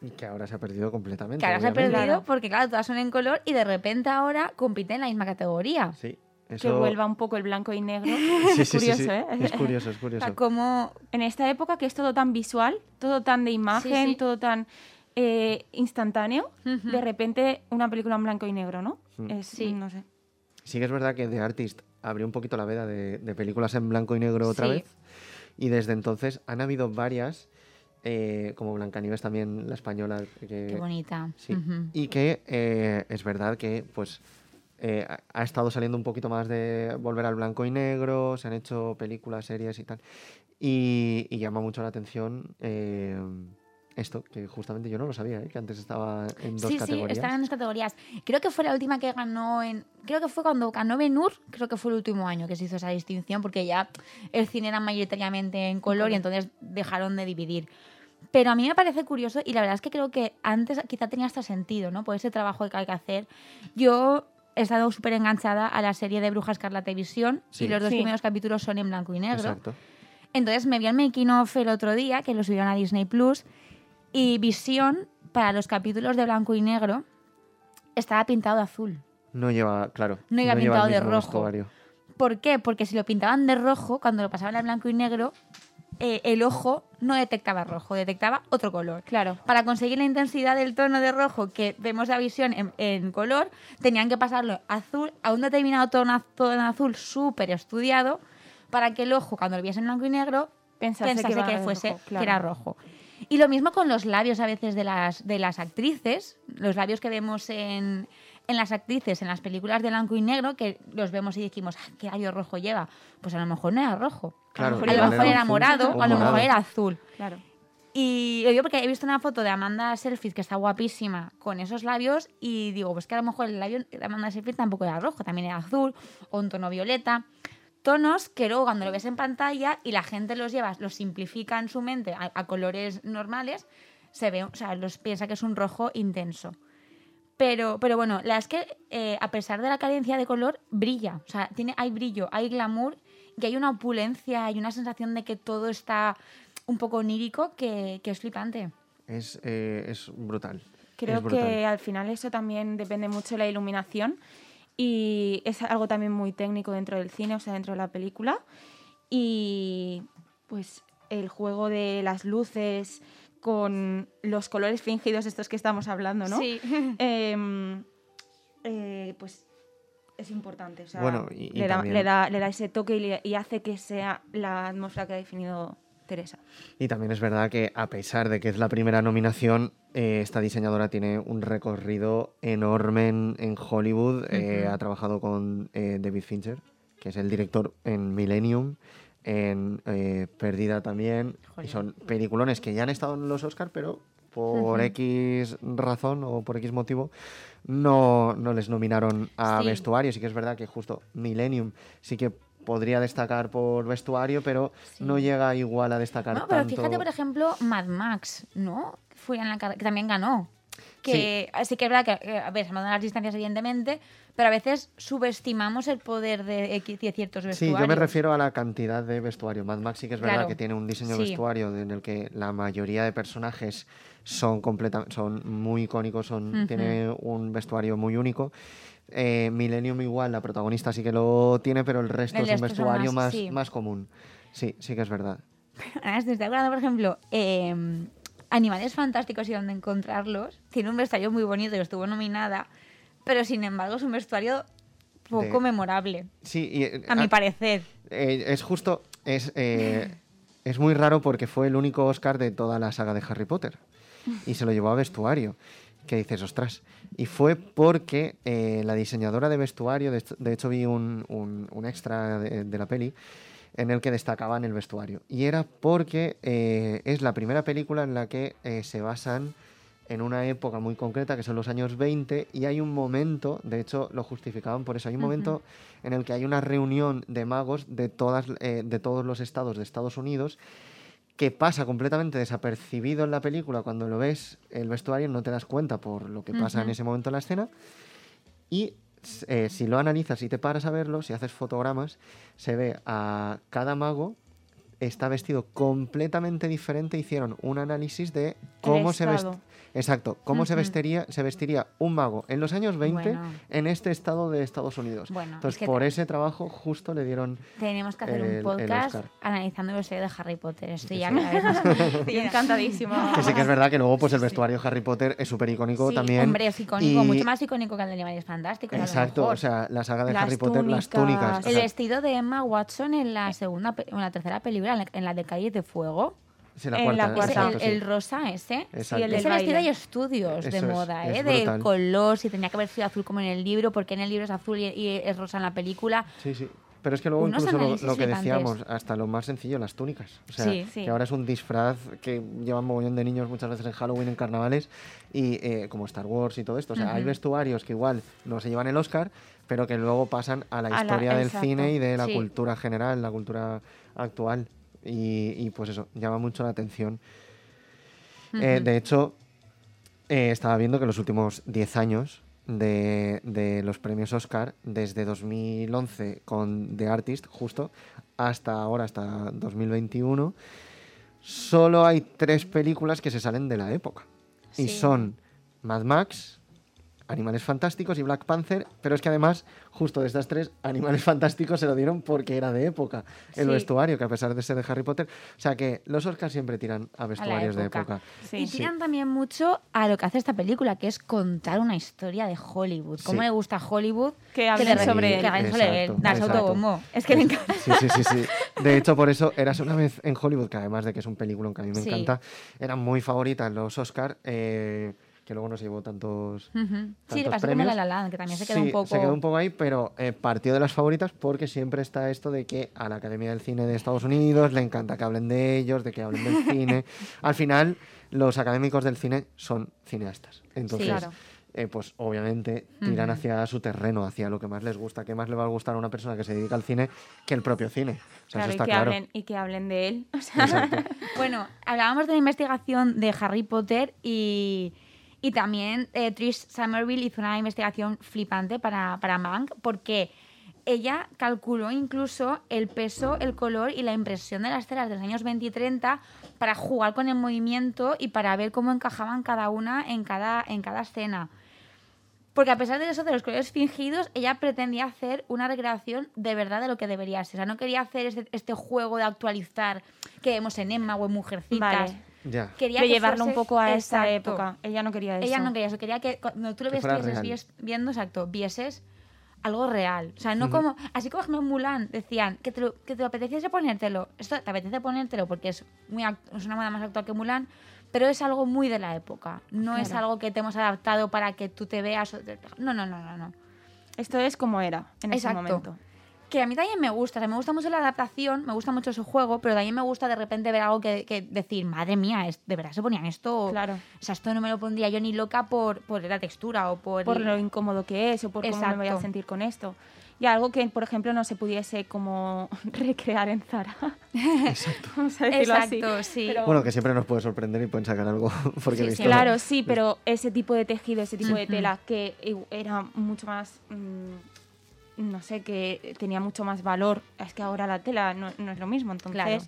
Y que ahora se ha perdido completamente. Que ahora se ha perdido porque, claro, todas son en color y de repente ahora compiten en la misma categoría. Sí. Que Eso... vuelva un poco el blanco y negro. Sí, es sí, curioso, sí. ¿eh? Es curioso, es O curioso. sea, como... en esta época que es todo tan visual, todo tan de imagen, sí. todo tan... eh, instantáneo, de repente una película en blanco y negro, ¿no? Mm. Es, Sí. no sé. Sí que es verdad que The Artist abrió un poquito la veda de, de películas en blanco y negro otra Sí. vez. Y desde entonces han habido varias, eh, como Blancanieves también, la española. Que, Qué bonita. Sí. Y que eh, es verdad que pues eh, ha- estado saliendo un poquito más de volver al blanco y negro, se han hecho películas, series y tal. Y, y llama mucho la atención esto, que justamente yo no lo sabía, ¿eh? que antes estaba en dos sí, categorías. sí, estaba en dos categorías. Creo que fue la última que ganó en. Creo que fue cuando ganó Benur, creo que fue el último año que se hizo esa distinción, porque ya el cine era mayoritariamente en color y entonces dejaron de dividir. Pero a mí me parece curioso y la verdad es que creo que antes quizá tenía hasta sentido, ¿no? Por ese trabajo que hay que hacer. Yo he estado súper enganchada a la serie de Bruja Escarlata y Visión Sí. y los dos Sí. primeros capítulos son en blanco y negro. Exacto. Entonces me vi el making of el otro día, que lo subieron a Disney Plus, y Visión, para los capítulos de blanco y negro, estaba pintado de azul. No lleva, claro. No iba pintado de rojo. vestuario. ¿Por qué? Porque si lo pintaban de rojo, cuando lo pasaban a blanco y negro, eh, el ojo no detectaba rojo, detectaba otro color. Claro. Para conseguir la intensidad del tono de rojo que vemos la visión en, en color, tenían que pasarlo azul a un determinado tono, tono azul súper estudiado para que el ojo, cuando lo viese en blanco y negro, Pensase pensase que fuese rojo, que claro. era rojo. Y lo mismo con los labios a veces de las, de las actrices, los labios que vemos en, en las actrices, en las películas de blanco y negro, que los vemos y decimos, "Ah, ¿qué labio rojo lleva? Pues a lo mejor no era rojo. Claro, a lo mejor era era morado, o a lo mejor era azul. Claro. Y lo digo porque he visto una foto de Amanda Selfie que está guapísima con esos labios y digo, pues que a lo mejor el labio de Amanda Selfie tampoco era rojo, también era azul o un tono violeta. Tonos que luego cuando lo ves en pantalla y la gente los lleva, los simplifica en su mente a, a colores normales, se ve, o sea, los piensa que es un rojo intenso. Pero, pero bueno, la es que eh, a pesar de la carencia de color, brilla. O sea, tiene, hay brillo, hay glamour y hay una opulencia, hay una sensación de que todo está un poco onírico que, que es flipante. Es, eh, es brutal. Creo es brutal. que al final eso también depende mucho de la iluminación y es algo también muy técnico dentro del cine, o sea, dentro de la película. Y pues el juego de las luces con los colores fingidos estos que estamos hablando, ¿no? Sí. Em, eh, pues es importante. O sea, Bueno, y- y le, da, le, da, le da ese toque y, le- y hace que sea la atmósfera que ha definido Teresa. Y también es verdad que a pesar de que es la primera nominación, eh, esta diseñadora tiene un recorrido enorme en, en Hollywood. Eh, ha trabajado con eh, David Fincher, que es el director en Millennium, en Perdida también. Joder. Y son peliculones que ya han estado en los Oscars, pero por. X razón o por X motivo no, no les nominaron a Sí. vestuario. Sí que es verdad que justo Millennium sí que podría destacar por vestuario, pero Sí. no llega igual a destacar No, pero tanto. fíjate, por ejemplo, Mad Max, ¿no? Fue en la que también ganó. Que sí. que es verdad que, a ver, se mandan las distancias, evidentemente, pero a veces subestimamos el poder de, de ciertos Sí, vestuarios. yo me refiero a la cantidad de vestuario. Mad Max sí que es verdad Claro. que tiene un diseño Sí. vestuario en el que la mayoría de personajes son completa- son muy icónicos, son, Ujú. tiene un vestuario muy único. Eh, Millennium igual, la protagonista sí que lo tiene, pero el resto El es un vestuario más- más, sí. más común. Sí, sí que es verdad. Estoy acordando, por ejemplo, eh, Animales Fantásticos y dónde encontrarlos. Tiene un vestuario muy bonito y estuvo nominada, pero sin embargo es un vestuario poco De- memorable, Sí, y, eh, a mi ah, parecer. eh, es justo, es, eh, es muy raro porque fue el único Oscar de toda la saga de Harry Potter y se lo llevó a vestuario. Que dices, ostras. Y fue porque eh, la diseñadora de vestuario, de, hecho- de hecho vi un, un- un extra de, de la peli en el que destacaban el vestuario. Y era porque eh, es la primera película en la que eh, se basan en una época muy concreta, que son los años 20, y hay un momento, de hecho lo justificaban por eso, hay un momento en el que hay una reunión de magos de, todas, eh, de todos los estados de Estados Unidos que pasa completamente desapercibido en la película cuando lo ves el vestuario no te das cuenta por lo que pasa en ese momento en la escena y eh, si lo analizas y te paras a verlo si haces fotogramas se ve a cada mago está vestido completamente diferente. Hicieron un análisis de cómo se vest- estado. Exacto, cómo se vestiría, se vestiría un mago en los años 20 Bueno. en este estado de Estados Unidos. Bueno, Entonces, es que por te- ese trabajo justo le dieron Tenemos que hacer El- un podcast analizando el serie de Harry Potter. Estoy ya Sí. cada vez más Estoy encantadísima. Que sí que es verdad que luego pues el vestuario de Harry Potter es súper icónico Sí, también. Hombre, es icónico, Y- mucho más icónico que el de Animales Fantásticos. Exacto, o sea, la saga de Las Harry Potter, las túnicas. o el sea, vestido de Emma Watson en la segunda, en la tercera película, en la, en la de Calles de Fuego. Sí, la en cuarta, la Ese- cuarta. exacto, el, sí. el rosa ese. Exacto. el Ese vestido hay estudios de Eso es, moda, es ¿eh? Del color, si tenía que haber sido azul como en el libro, porque en el libro es azul y, y es rosa en la película. Sí, sí. Pero es que luego Unos incluso lo, que flipantes. decíamos, hasta lo más sencillo, las túnicas. O sea, Sí, sí. que ahora es un disfraz que llevan mogollón de niños muchas veces en Halloween, en carnavales, y eh, como Star Wars y todo esto. O sea, hay vestuarios que igual no se llevan el Oscar, pero que luego pasan a la A la- historia del exacto. cine y de la Sí. cultura general, la cultura actual. Y, y, pues eso, llama mucho la atención. Eh, de hecho, eh, estaba viendo que los últimos 10 años de, de los premios Oscar, desde 2011 con The Artist, justo, hasta ahora, hasta 2021, solo hay tres películas que se salen de la época. Y son Mad Max, Animales Fantásticos y Black Panther, pero es que además, justo de estas tres, Animales Fantásticos se lo dieron porque era de época el Sí. vestuario, que a pesar de ser de Harry Potter, o sea que los Oscars siempre tiran a vestuarios de época. época. Sí. Y tiran también mucho a lo que hace esta película, que es contar una historia de Hollywood. ¿Cómo Sí. le gusta Hollywood? Que hablen le re- sobre él. Que sobre autobombo. Es que le encanta. Sí, sí, sí, sí. De hecho, por eso Eras una vez en Hollywood, que además de que es un película que a mí me Sí. encanta, era muy favorita en los Oscar, eh, que luego no se llevó tantos, Ujú. Sí, tantos le pasó premios. como La La Land, que también se quedó Sí, un poco... se quedó un poco ahí, pero eh, partió de las favoritas porque siempre está esto de que a la Academia del Cine de Estados Unidos le encanta que hablen de ellos, de que hablen del cine. Al final, los académicos del cine son cineastas. Entonces, Claro. eh, pues obviamente tiran Ujú. hacia su terreno, hacia lo que más les gusta. ¿Qué más le va a gustar a una persona que se dedica al cine que el propio cine? O sea, Claro, eso y, está que claro. hablen, y que hablen de él. O sea. Bueno, hablábamos de la investigación de Harry Potter y, y también eh, Trish Somerville hizo una investigación flipante para, para Mank porque ella calculó incluso el peso, el color y la impresión de las telas de los años 20 y 30 para jugar con el movimiento y para ver cómo encajaban cada una en cada, en cada escena. Porque a pesar de eso, de los colores fingidos, ella pretendía hacer una recreación de verdad de lo que debería ser. O sea, no quería hacer este, este juego de actualizar que vemos en Emma o en Mujercitas. Vale. Ya. Quería de que llevarlo un poco a esa Exacto. época. Ella no quería eso. Ella no quería eso, quería que cuando tú lo vieses viendo, exacto, vieses algo real. O sea, no como. Así como en Mulan decían que te, lo, que te apeteciese ponértelo. Esto te apetece ponértelo porque es, muy, es una moda más actual que Mulan, pero es algo muy de la época. No es algo que te hemos adaptado para que tú te veas. No, no, no, no. no. Esto es como era en ese Exacto. momento. Que a mí también me gusta, o sea, me gusta mucho la adaptación, me gusta mucho su juego, pero también me gusta de repente ver algo que, que decir, madre mía, es- ¿de verdad se ponían esto? Claro. O sea, esto no me lo pondría yo ni loca por, por la textura o por... Por lo incómodo que es o por cómo me voy a Exacto. sentir con esto. Y algo que, por ejemplo, no se pudiese como recrear en Zara. Exacto. Vamos a decirlo así. Exacto, sí. Pero- Bueno, que siempre nos puede sorprender y pueden sacar algo porque Sí, he sí, visto- Claro, sí, pero ese tipo de tejido, ese tipo de tela que era mucho más, mm, no sé, que tenía mucho más valor. Es que ahora la tela no, no es lo mismo, entonces, Claro.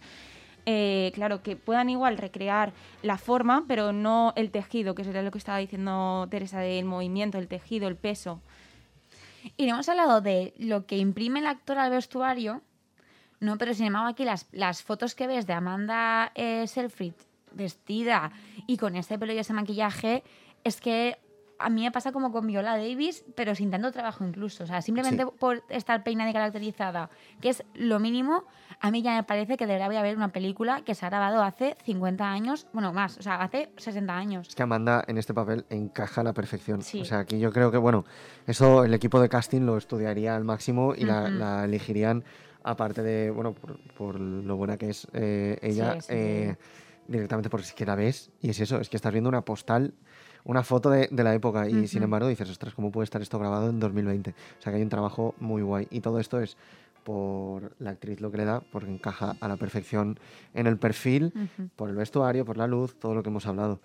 eh, claro, que puedan igual recrear la forma, pero no el tejido, que sería lo que estaba diciendo Teresa del movimiento, el tejido, el peso. Y no hemos hablado de lo que imprime el actor al vestuario, no, pero sin embargo aquí las, las fotos que ves de Amanda eh, Seyfried vestida y con ese pelo y ese maquillaje, es que a mí me pasa como con Viola Davis, pero sin tanto trabajo incluso. O sea, simplemente Sí. por estar peinada y caracterizada, que es lo mínimo, a mí ya me parece que debería haber una película que se ha grabado hace 50 años, bueno, más, o sea, hace 60 años. Es que Amanda en este papel encaja a la perfección. Sí. O sea, aquí yo creo que, bueno, eso el equipo de casting lo estudiaría al máximo y la, Ujú. la elegirían, aparte de, bueno, por, por lo buena que es eh, ella, Sí, eh, directamente porque es que la ves y es eso, es que estás viendo una postal, una foto de, de la época y sin Ujú. embargo dices, ostras, ¿cómo puede estar esto grabado en 2020? O sea, que hay un trabajo muy guay y todo esto es por la actriz lo que le da, porque encaja a la perfección en el perfil, Ujú. por el vestuario, por la luz, todo lo que hemos hablado.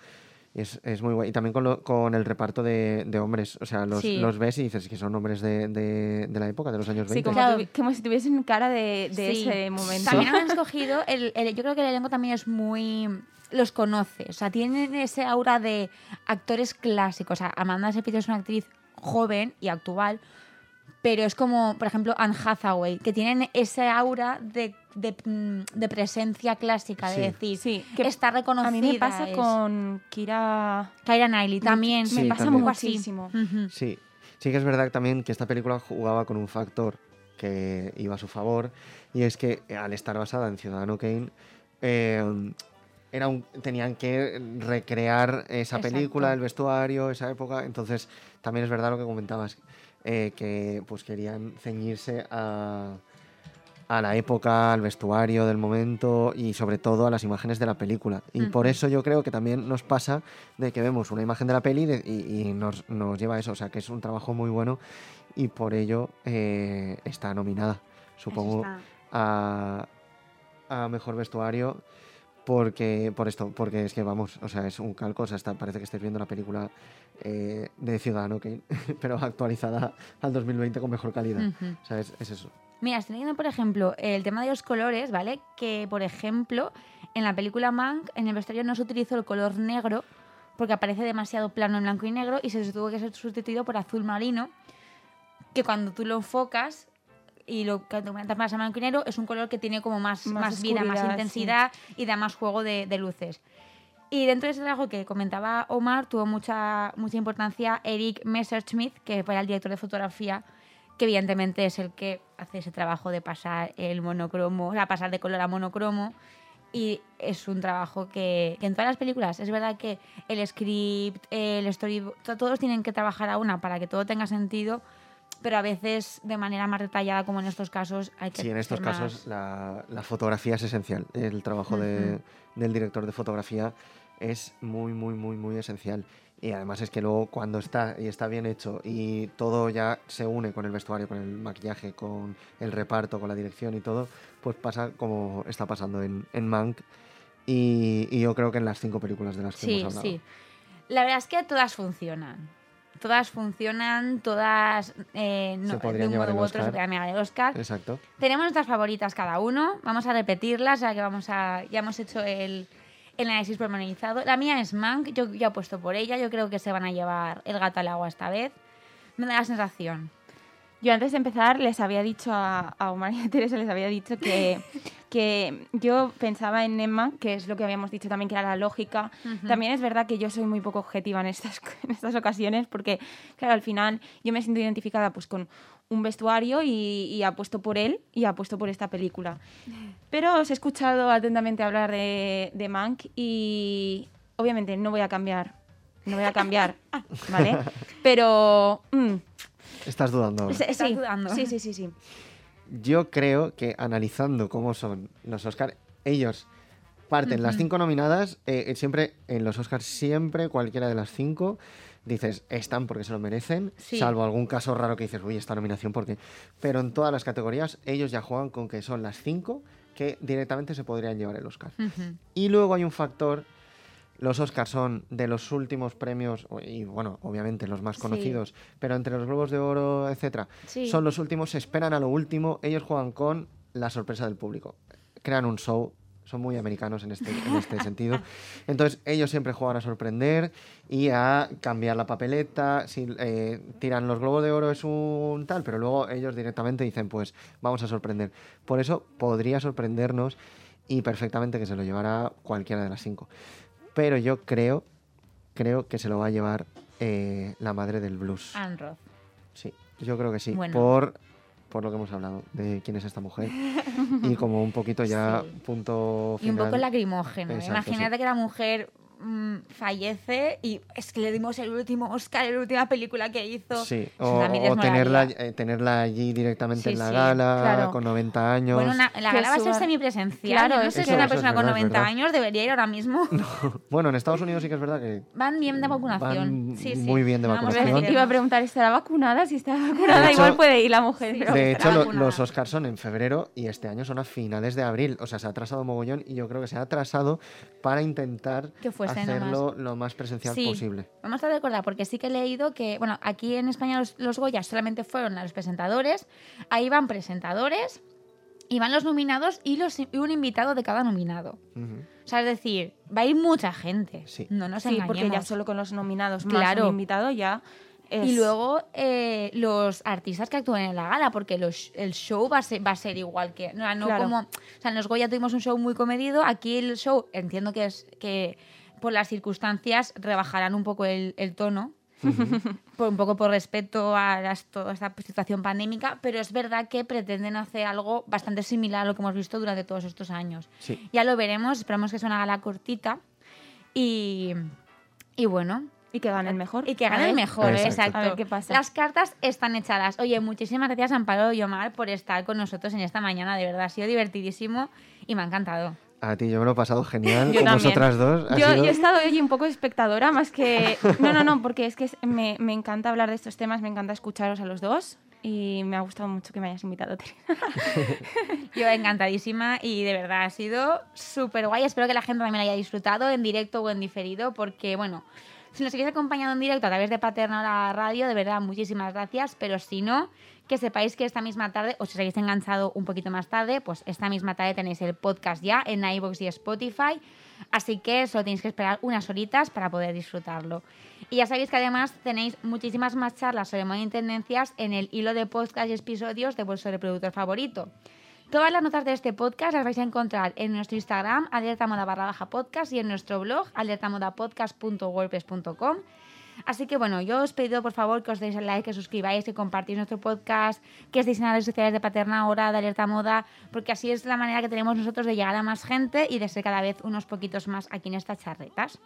Es, es muy guay. Y también con, lo- con el reparto de, de hombres. O sea, los, Sí. los ves y dices que son hombres de, de- de la época, de los años 20. Sí, como, Claro. como si tuviesen cara de, de Sí. ese momento. También han escogido, el, el- yo creo que el elenco también es muy... Los conoce, o sea, tienen ese aura de actores clásicos. O sea, Amanda Seyfried es una actriz joven y actual, pero es como, por ejemplo, Anne Hathaway, que tienen ese aura de, de, mm, de presencia clásica, de Sí. decir, Sí, que está reconocida. A mí me pasa es- con Kira... Keira Knightley también. Me Sí, pasa también. Muchísimo. Sí, sí que es verdad también que esta película jugaba con un factor que iba a su favor y es que al estar basada en Ciudadano Kane eh, era un- tenían que recrear esa Exacto. película, el vestuario, esa época, entonces también es verdad lo que comentabas, eh, que pues querían ceñirse a, a la época, al vestuario del momento y sobre todo a las imágenes de la película. Y por eso yo creo que también nos pasa de que vemos una imagen de la peli de- y, y nos, nos lleva a eso, o sea que es un trabajo muy bueno y por ello eh, está nominada, supongo, está. a, a mejor vestuario. Porque, por esto, porque es que vamos, o sea, es un calco, o sea, parece que estáis viendo la película eh, de Ciudadano Kane, pero actualizada al 2020 con mejor calidad. Ujú. O sea, es, es eso. Mira, estoy leyendo, por ejemplo, el tema de los colores, ¿vale? Que, por ejemplo, en la película Mank, en el vestuario no se utilizó el color negro porque aparece demasiado plano en blanco y negro y se tuvo que ser sustituido por azul marino, que cuando tú lo enfocas y lo cuando aumentas más a negro es un color que tiene como más, Más más, vida, más intensidad y da más juego de, de luces. Y dentro de ese trabajo que comentaba Omar, tuvo mucha, mucha importancia Eric Messerschmidt, que fue el director de fotografía, que evidentemente es el que hace ese trabajo de pasar el monocromo, o sea, pasar de color a monocromo. Y es un trabajo que, que en todas las películas, es verdad que el script, el storyboard, to- todos tienen que trabajar a una para que todo tenga sentido, pero a veces de manera más detallada, como en estos casos, hay que Sí, en estos más- casos la, la fotografía es esencial. El trabajo de- del director de fotografía es muy, muy, muy, muy esencial. Y además es que luego cuando está y está bien hecho y todo ya se une con el vestuario, con el maquillaje, con el reparto, con la dirección y todo, pues pasa como está pasando en, en Mank y, y yo creo que en las cinco películas de las que Sí, hemos hablado. sí. La verdad es que todas funcionan. Todas funcionan, todas eh, no, Se de podrían un llevar modo el u otro se Oscar. podrían llevar el Oscar. Exacto. Tenemos nuestras favoritas cada uno. Vamos a repetirlas, ya que vamos a, ya hemos hecho el, el análisis pormenorizado. La mía es Mank, yo ya he puesto por ella. Yo creo que se van a llevar el gato al agua esta vez. Me da la sensación. Yo antes de empezar les había dicho a, a Omar y a Teresa, les había dicho que, que yo pensaba en Emma, que es lo que habíamos dicho también, que era la lógica. Ujú. También es verdad que yo soy muy poco objetiva en estas, en estas ocasiones, porque, claro, al final yo me siento identificada pues con un vestuario y, y apuesto por él y apuesto por esta película. Pero os he escuchado atentamente hablar de, de Mank y obviamente no voy a cambiar, no voy a cambiar, ¿vale? Pero... mm, Estás dudando. Sí, Estás dudando. Sí, sí, sí, sí. Yo creo que analizando cómo son los Oscars, ellos parten las cinco nominadas, eh, eh, siempre en los Oscars, siempre cualquiera de las cinco, dices, están porque se lo merecen, Sí. salvo algún caso raro que dices, uy, esta nominación, porque Pero en todas las categorías, ellos ya juegan con que son las cinco que directamente se podrían llevar el Oscar. Y luego hay un factor. Los Oscars son de los últimos premios, y bueno, obviamente los más Sí. conocidos, pero entre los Globos de Oro, etcétera, Sí. son los últimos, se esperan a lo último, ellos juegan con la sorpresa del público. Crean un show, son muy americanos en este, en este sentido. Entonces, ellos siempre juegan a sorprender y a cambiar la papeleta. Si eh, tiran los globos de oro es un tal, pero luego ellos directamente dicen, pues vamos a sorprender. Por eso podría sorprendernos y perfectamente que se lo llevara cualquiera de las cinco. Pero yo creo, creo que se lo va a llevar eh, la madre del blues. Anne Roth. Sí, yo creo que sí. Bueno. Por, por lo que hemos hablado de quién es esta mujer. y como un poquito ya Sí. punto Y un final. poco lacrimógeno. ¿eh? Exacto, Imagínate sí. que la mujer mm, fallece y es que le dimos el último Oscar, la última película que hizo. Sí, o, o tenerla, eh, tenerla allí directamente Sí, en la sí, gala, claro. con 90 años. Bueno, una- la gala va a ser semipresencial. Claro, no es sé que- si una persona con verdad, es 90 verdad. años debería ir ahora mismo. Bueno, en Estados Unidos sí que es verdad que Van bien de Van vacunación. sí, sí. muy bien de No vamos vacunación. Iba a preguntar, ¿estará vacunada? Si está vacunada, De hecho- igual puede ir la mujer. Pero- De hecho, vacunada. los Oscars son en febrero y este año son a finales de abril. O sea, se ha atrasado mogollón y yo creo que se ha atrasado para intentar Que fuese pues esté nomás- hacerlo lo más presencial Sí. posible. Vamos a recordar, porque sí que he leído que, bueno, aquí en España los, los Goyas solamente fueron a los presentadores, ahí van presentadores, y van los nominados y, los, y un invitado de cada nominado. Ujú. O sea, es decir, va a ir mucha gente. Sí. No nos Sí, porque ya engañemos. solo con los nominados más Claro. un invitado ya es... Y luego eh, los artistas que actúan en la gala, porque los- el show va a ser, va a ser igual que. No, no Claro. como. O sea, en los Goya tuvimos un show muy comedido. Aquí el show, entiendo que es que por las circunstancias rebajarán un poco el, el tono. por un poco por respeto a las- toda esta situación pandémica, pero es verdad que pretenden hacer algo bastante similar a lo que hemos visto durante todos estos años. Sí. Ya lo veremos, esperamos que sea una gala cortita y, y bueno, Y que gane el mejor. y que A gane el ver. mejor, Exacto. exacto. A ver qué pasa. Las cartas están echadas. Oye, muchísimas gracias Amparo y Omar por estar con nosotros en esta mañana. De verdad, ha sido divertidísimo y me ha encantado. A ti yo me lo he pasado genial Yo con también. vosotras dos. Yo, sido- yo he estado hoy un poco espectadora, más que... No, no, no, porque es que me, me encanta hablar de estos temas, me encanta escucharos a los dos y me ha gustado mucho que me hayas invitado. Yo encantadísima y de verdad ha sido súper guay. Espero que la gente también haya disfrutado en directo o en diferido porque, bueno, si nos seguís acompañando en directo a través de Paterna Radio, de verdad, muchísimas gracias. Pero si no, que sepáis que esta misma tarde, o si os habéis enganchado un poquito más tarde, pues esta misma tarde tenéis el podcast ya en iVoox y Spotify. Así que solo tenéis que esperar unas horitas para poder disfrutarlo. Y ya sabéis que además tenéis muchísimas más charlas sobre moda y tendencias en el hilo de podcast y episodios de vuestro reproductor favorito. Todas las notas de este podcast las vais a encontrar en nuestro Instagram, alertamoda barra baja podcast, y en nuestro blog, alertamodapodcast.wordpress.com. Así que bueno, yo os pido por favor que os deis el like, que suscribáis, que compartáis nuestro podcast, que estéis en las redes sociales de Paterna Ahora, de Alerta Moda, porque así es la manera que tenemos nosotros de llegar a más gente y de ser cada vez unos poquitos más aquí en estas charretas.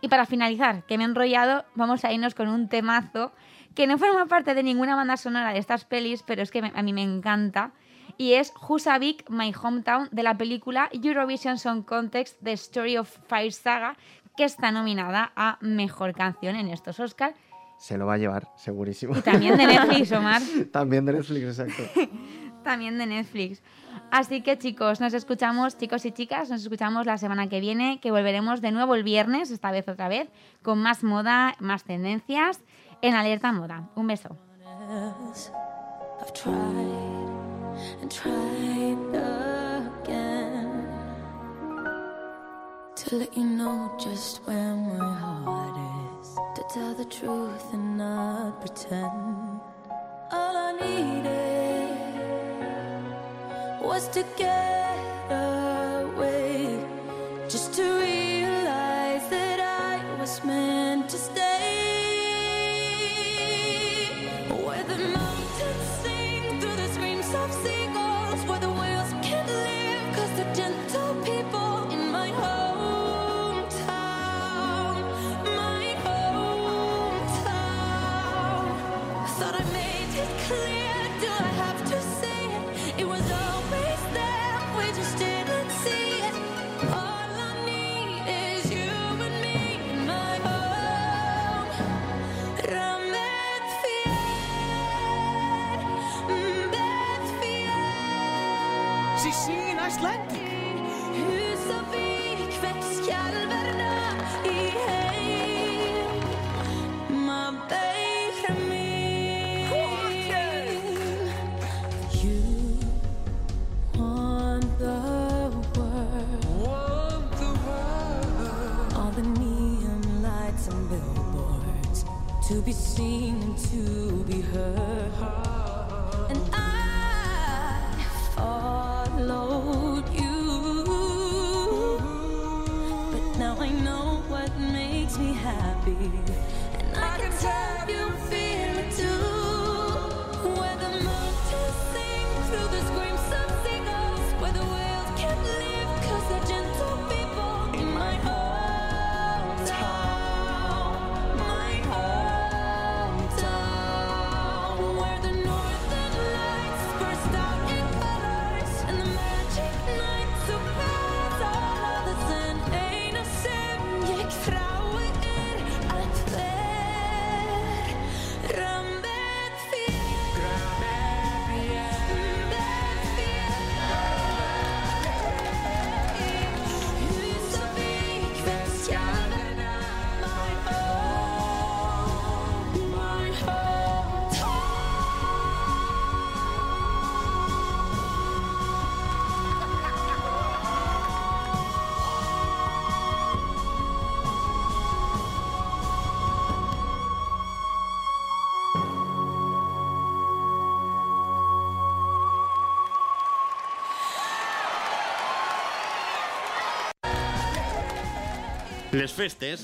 Y para finalizar, que me he enrollado, vamos a irnos con un temazo que no forma parte de ninguna banda sonora de estas pelis, pero es que a mí me encanta. Y es Husavik, My Hometown, de la película Eurovision Song Contest The Story of Fire Saga, que está nominada a Mejor Canción en estos Oscars. Se lo va a llevar, segurísimo. Y también de Netflix, Omar. También de Netflix, exacto. También de Netflix. Así que chicos, nos escuchamos, chicos y chicas, nos escuchamos la semana que viene, que volveremos de nuevo el viernes, esta vez otra vez, con más moda, más tendencias en Alerta Moda. Un beso. Tried again to let you know just where my heart is. To tell the truth and not pretend. All I needed was to get away, just to realize that I was meant to stay. Be seen and to be heard. And I followed you. But now I know what makes me happy. And I can tell you feel it too. Where the mountains sing through the screams of seagulls. Where the whales can't live cause gentle people. Les festes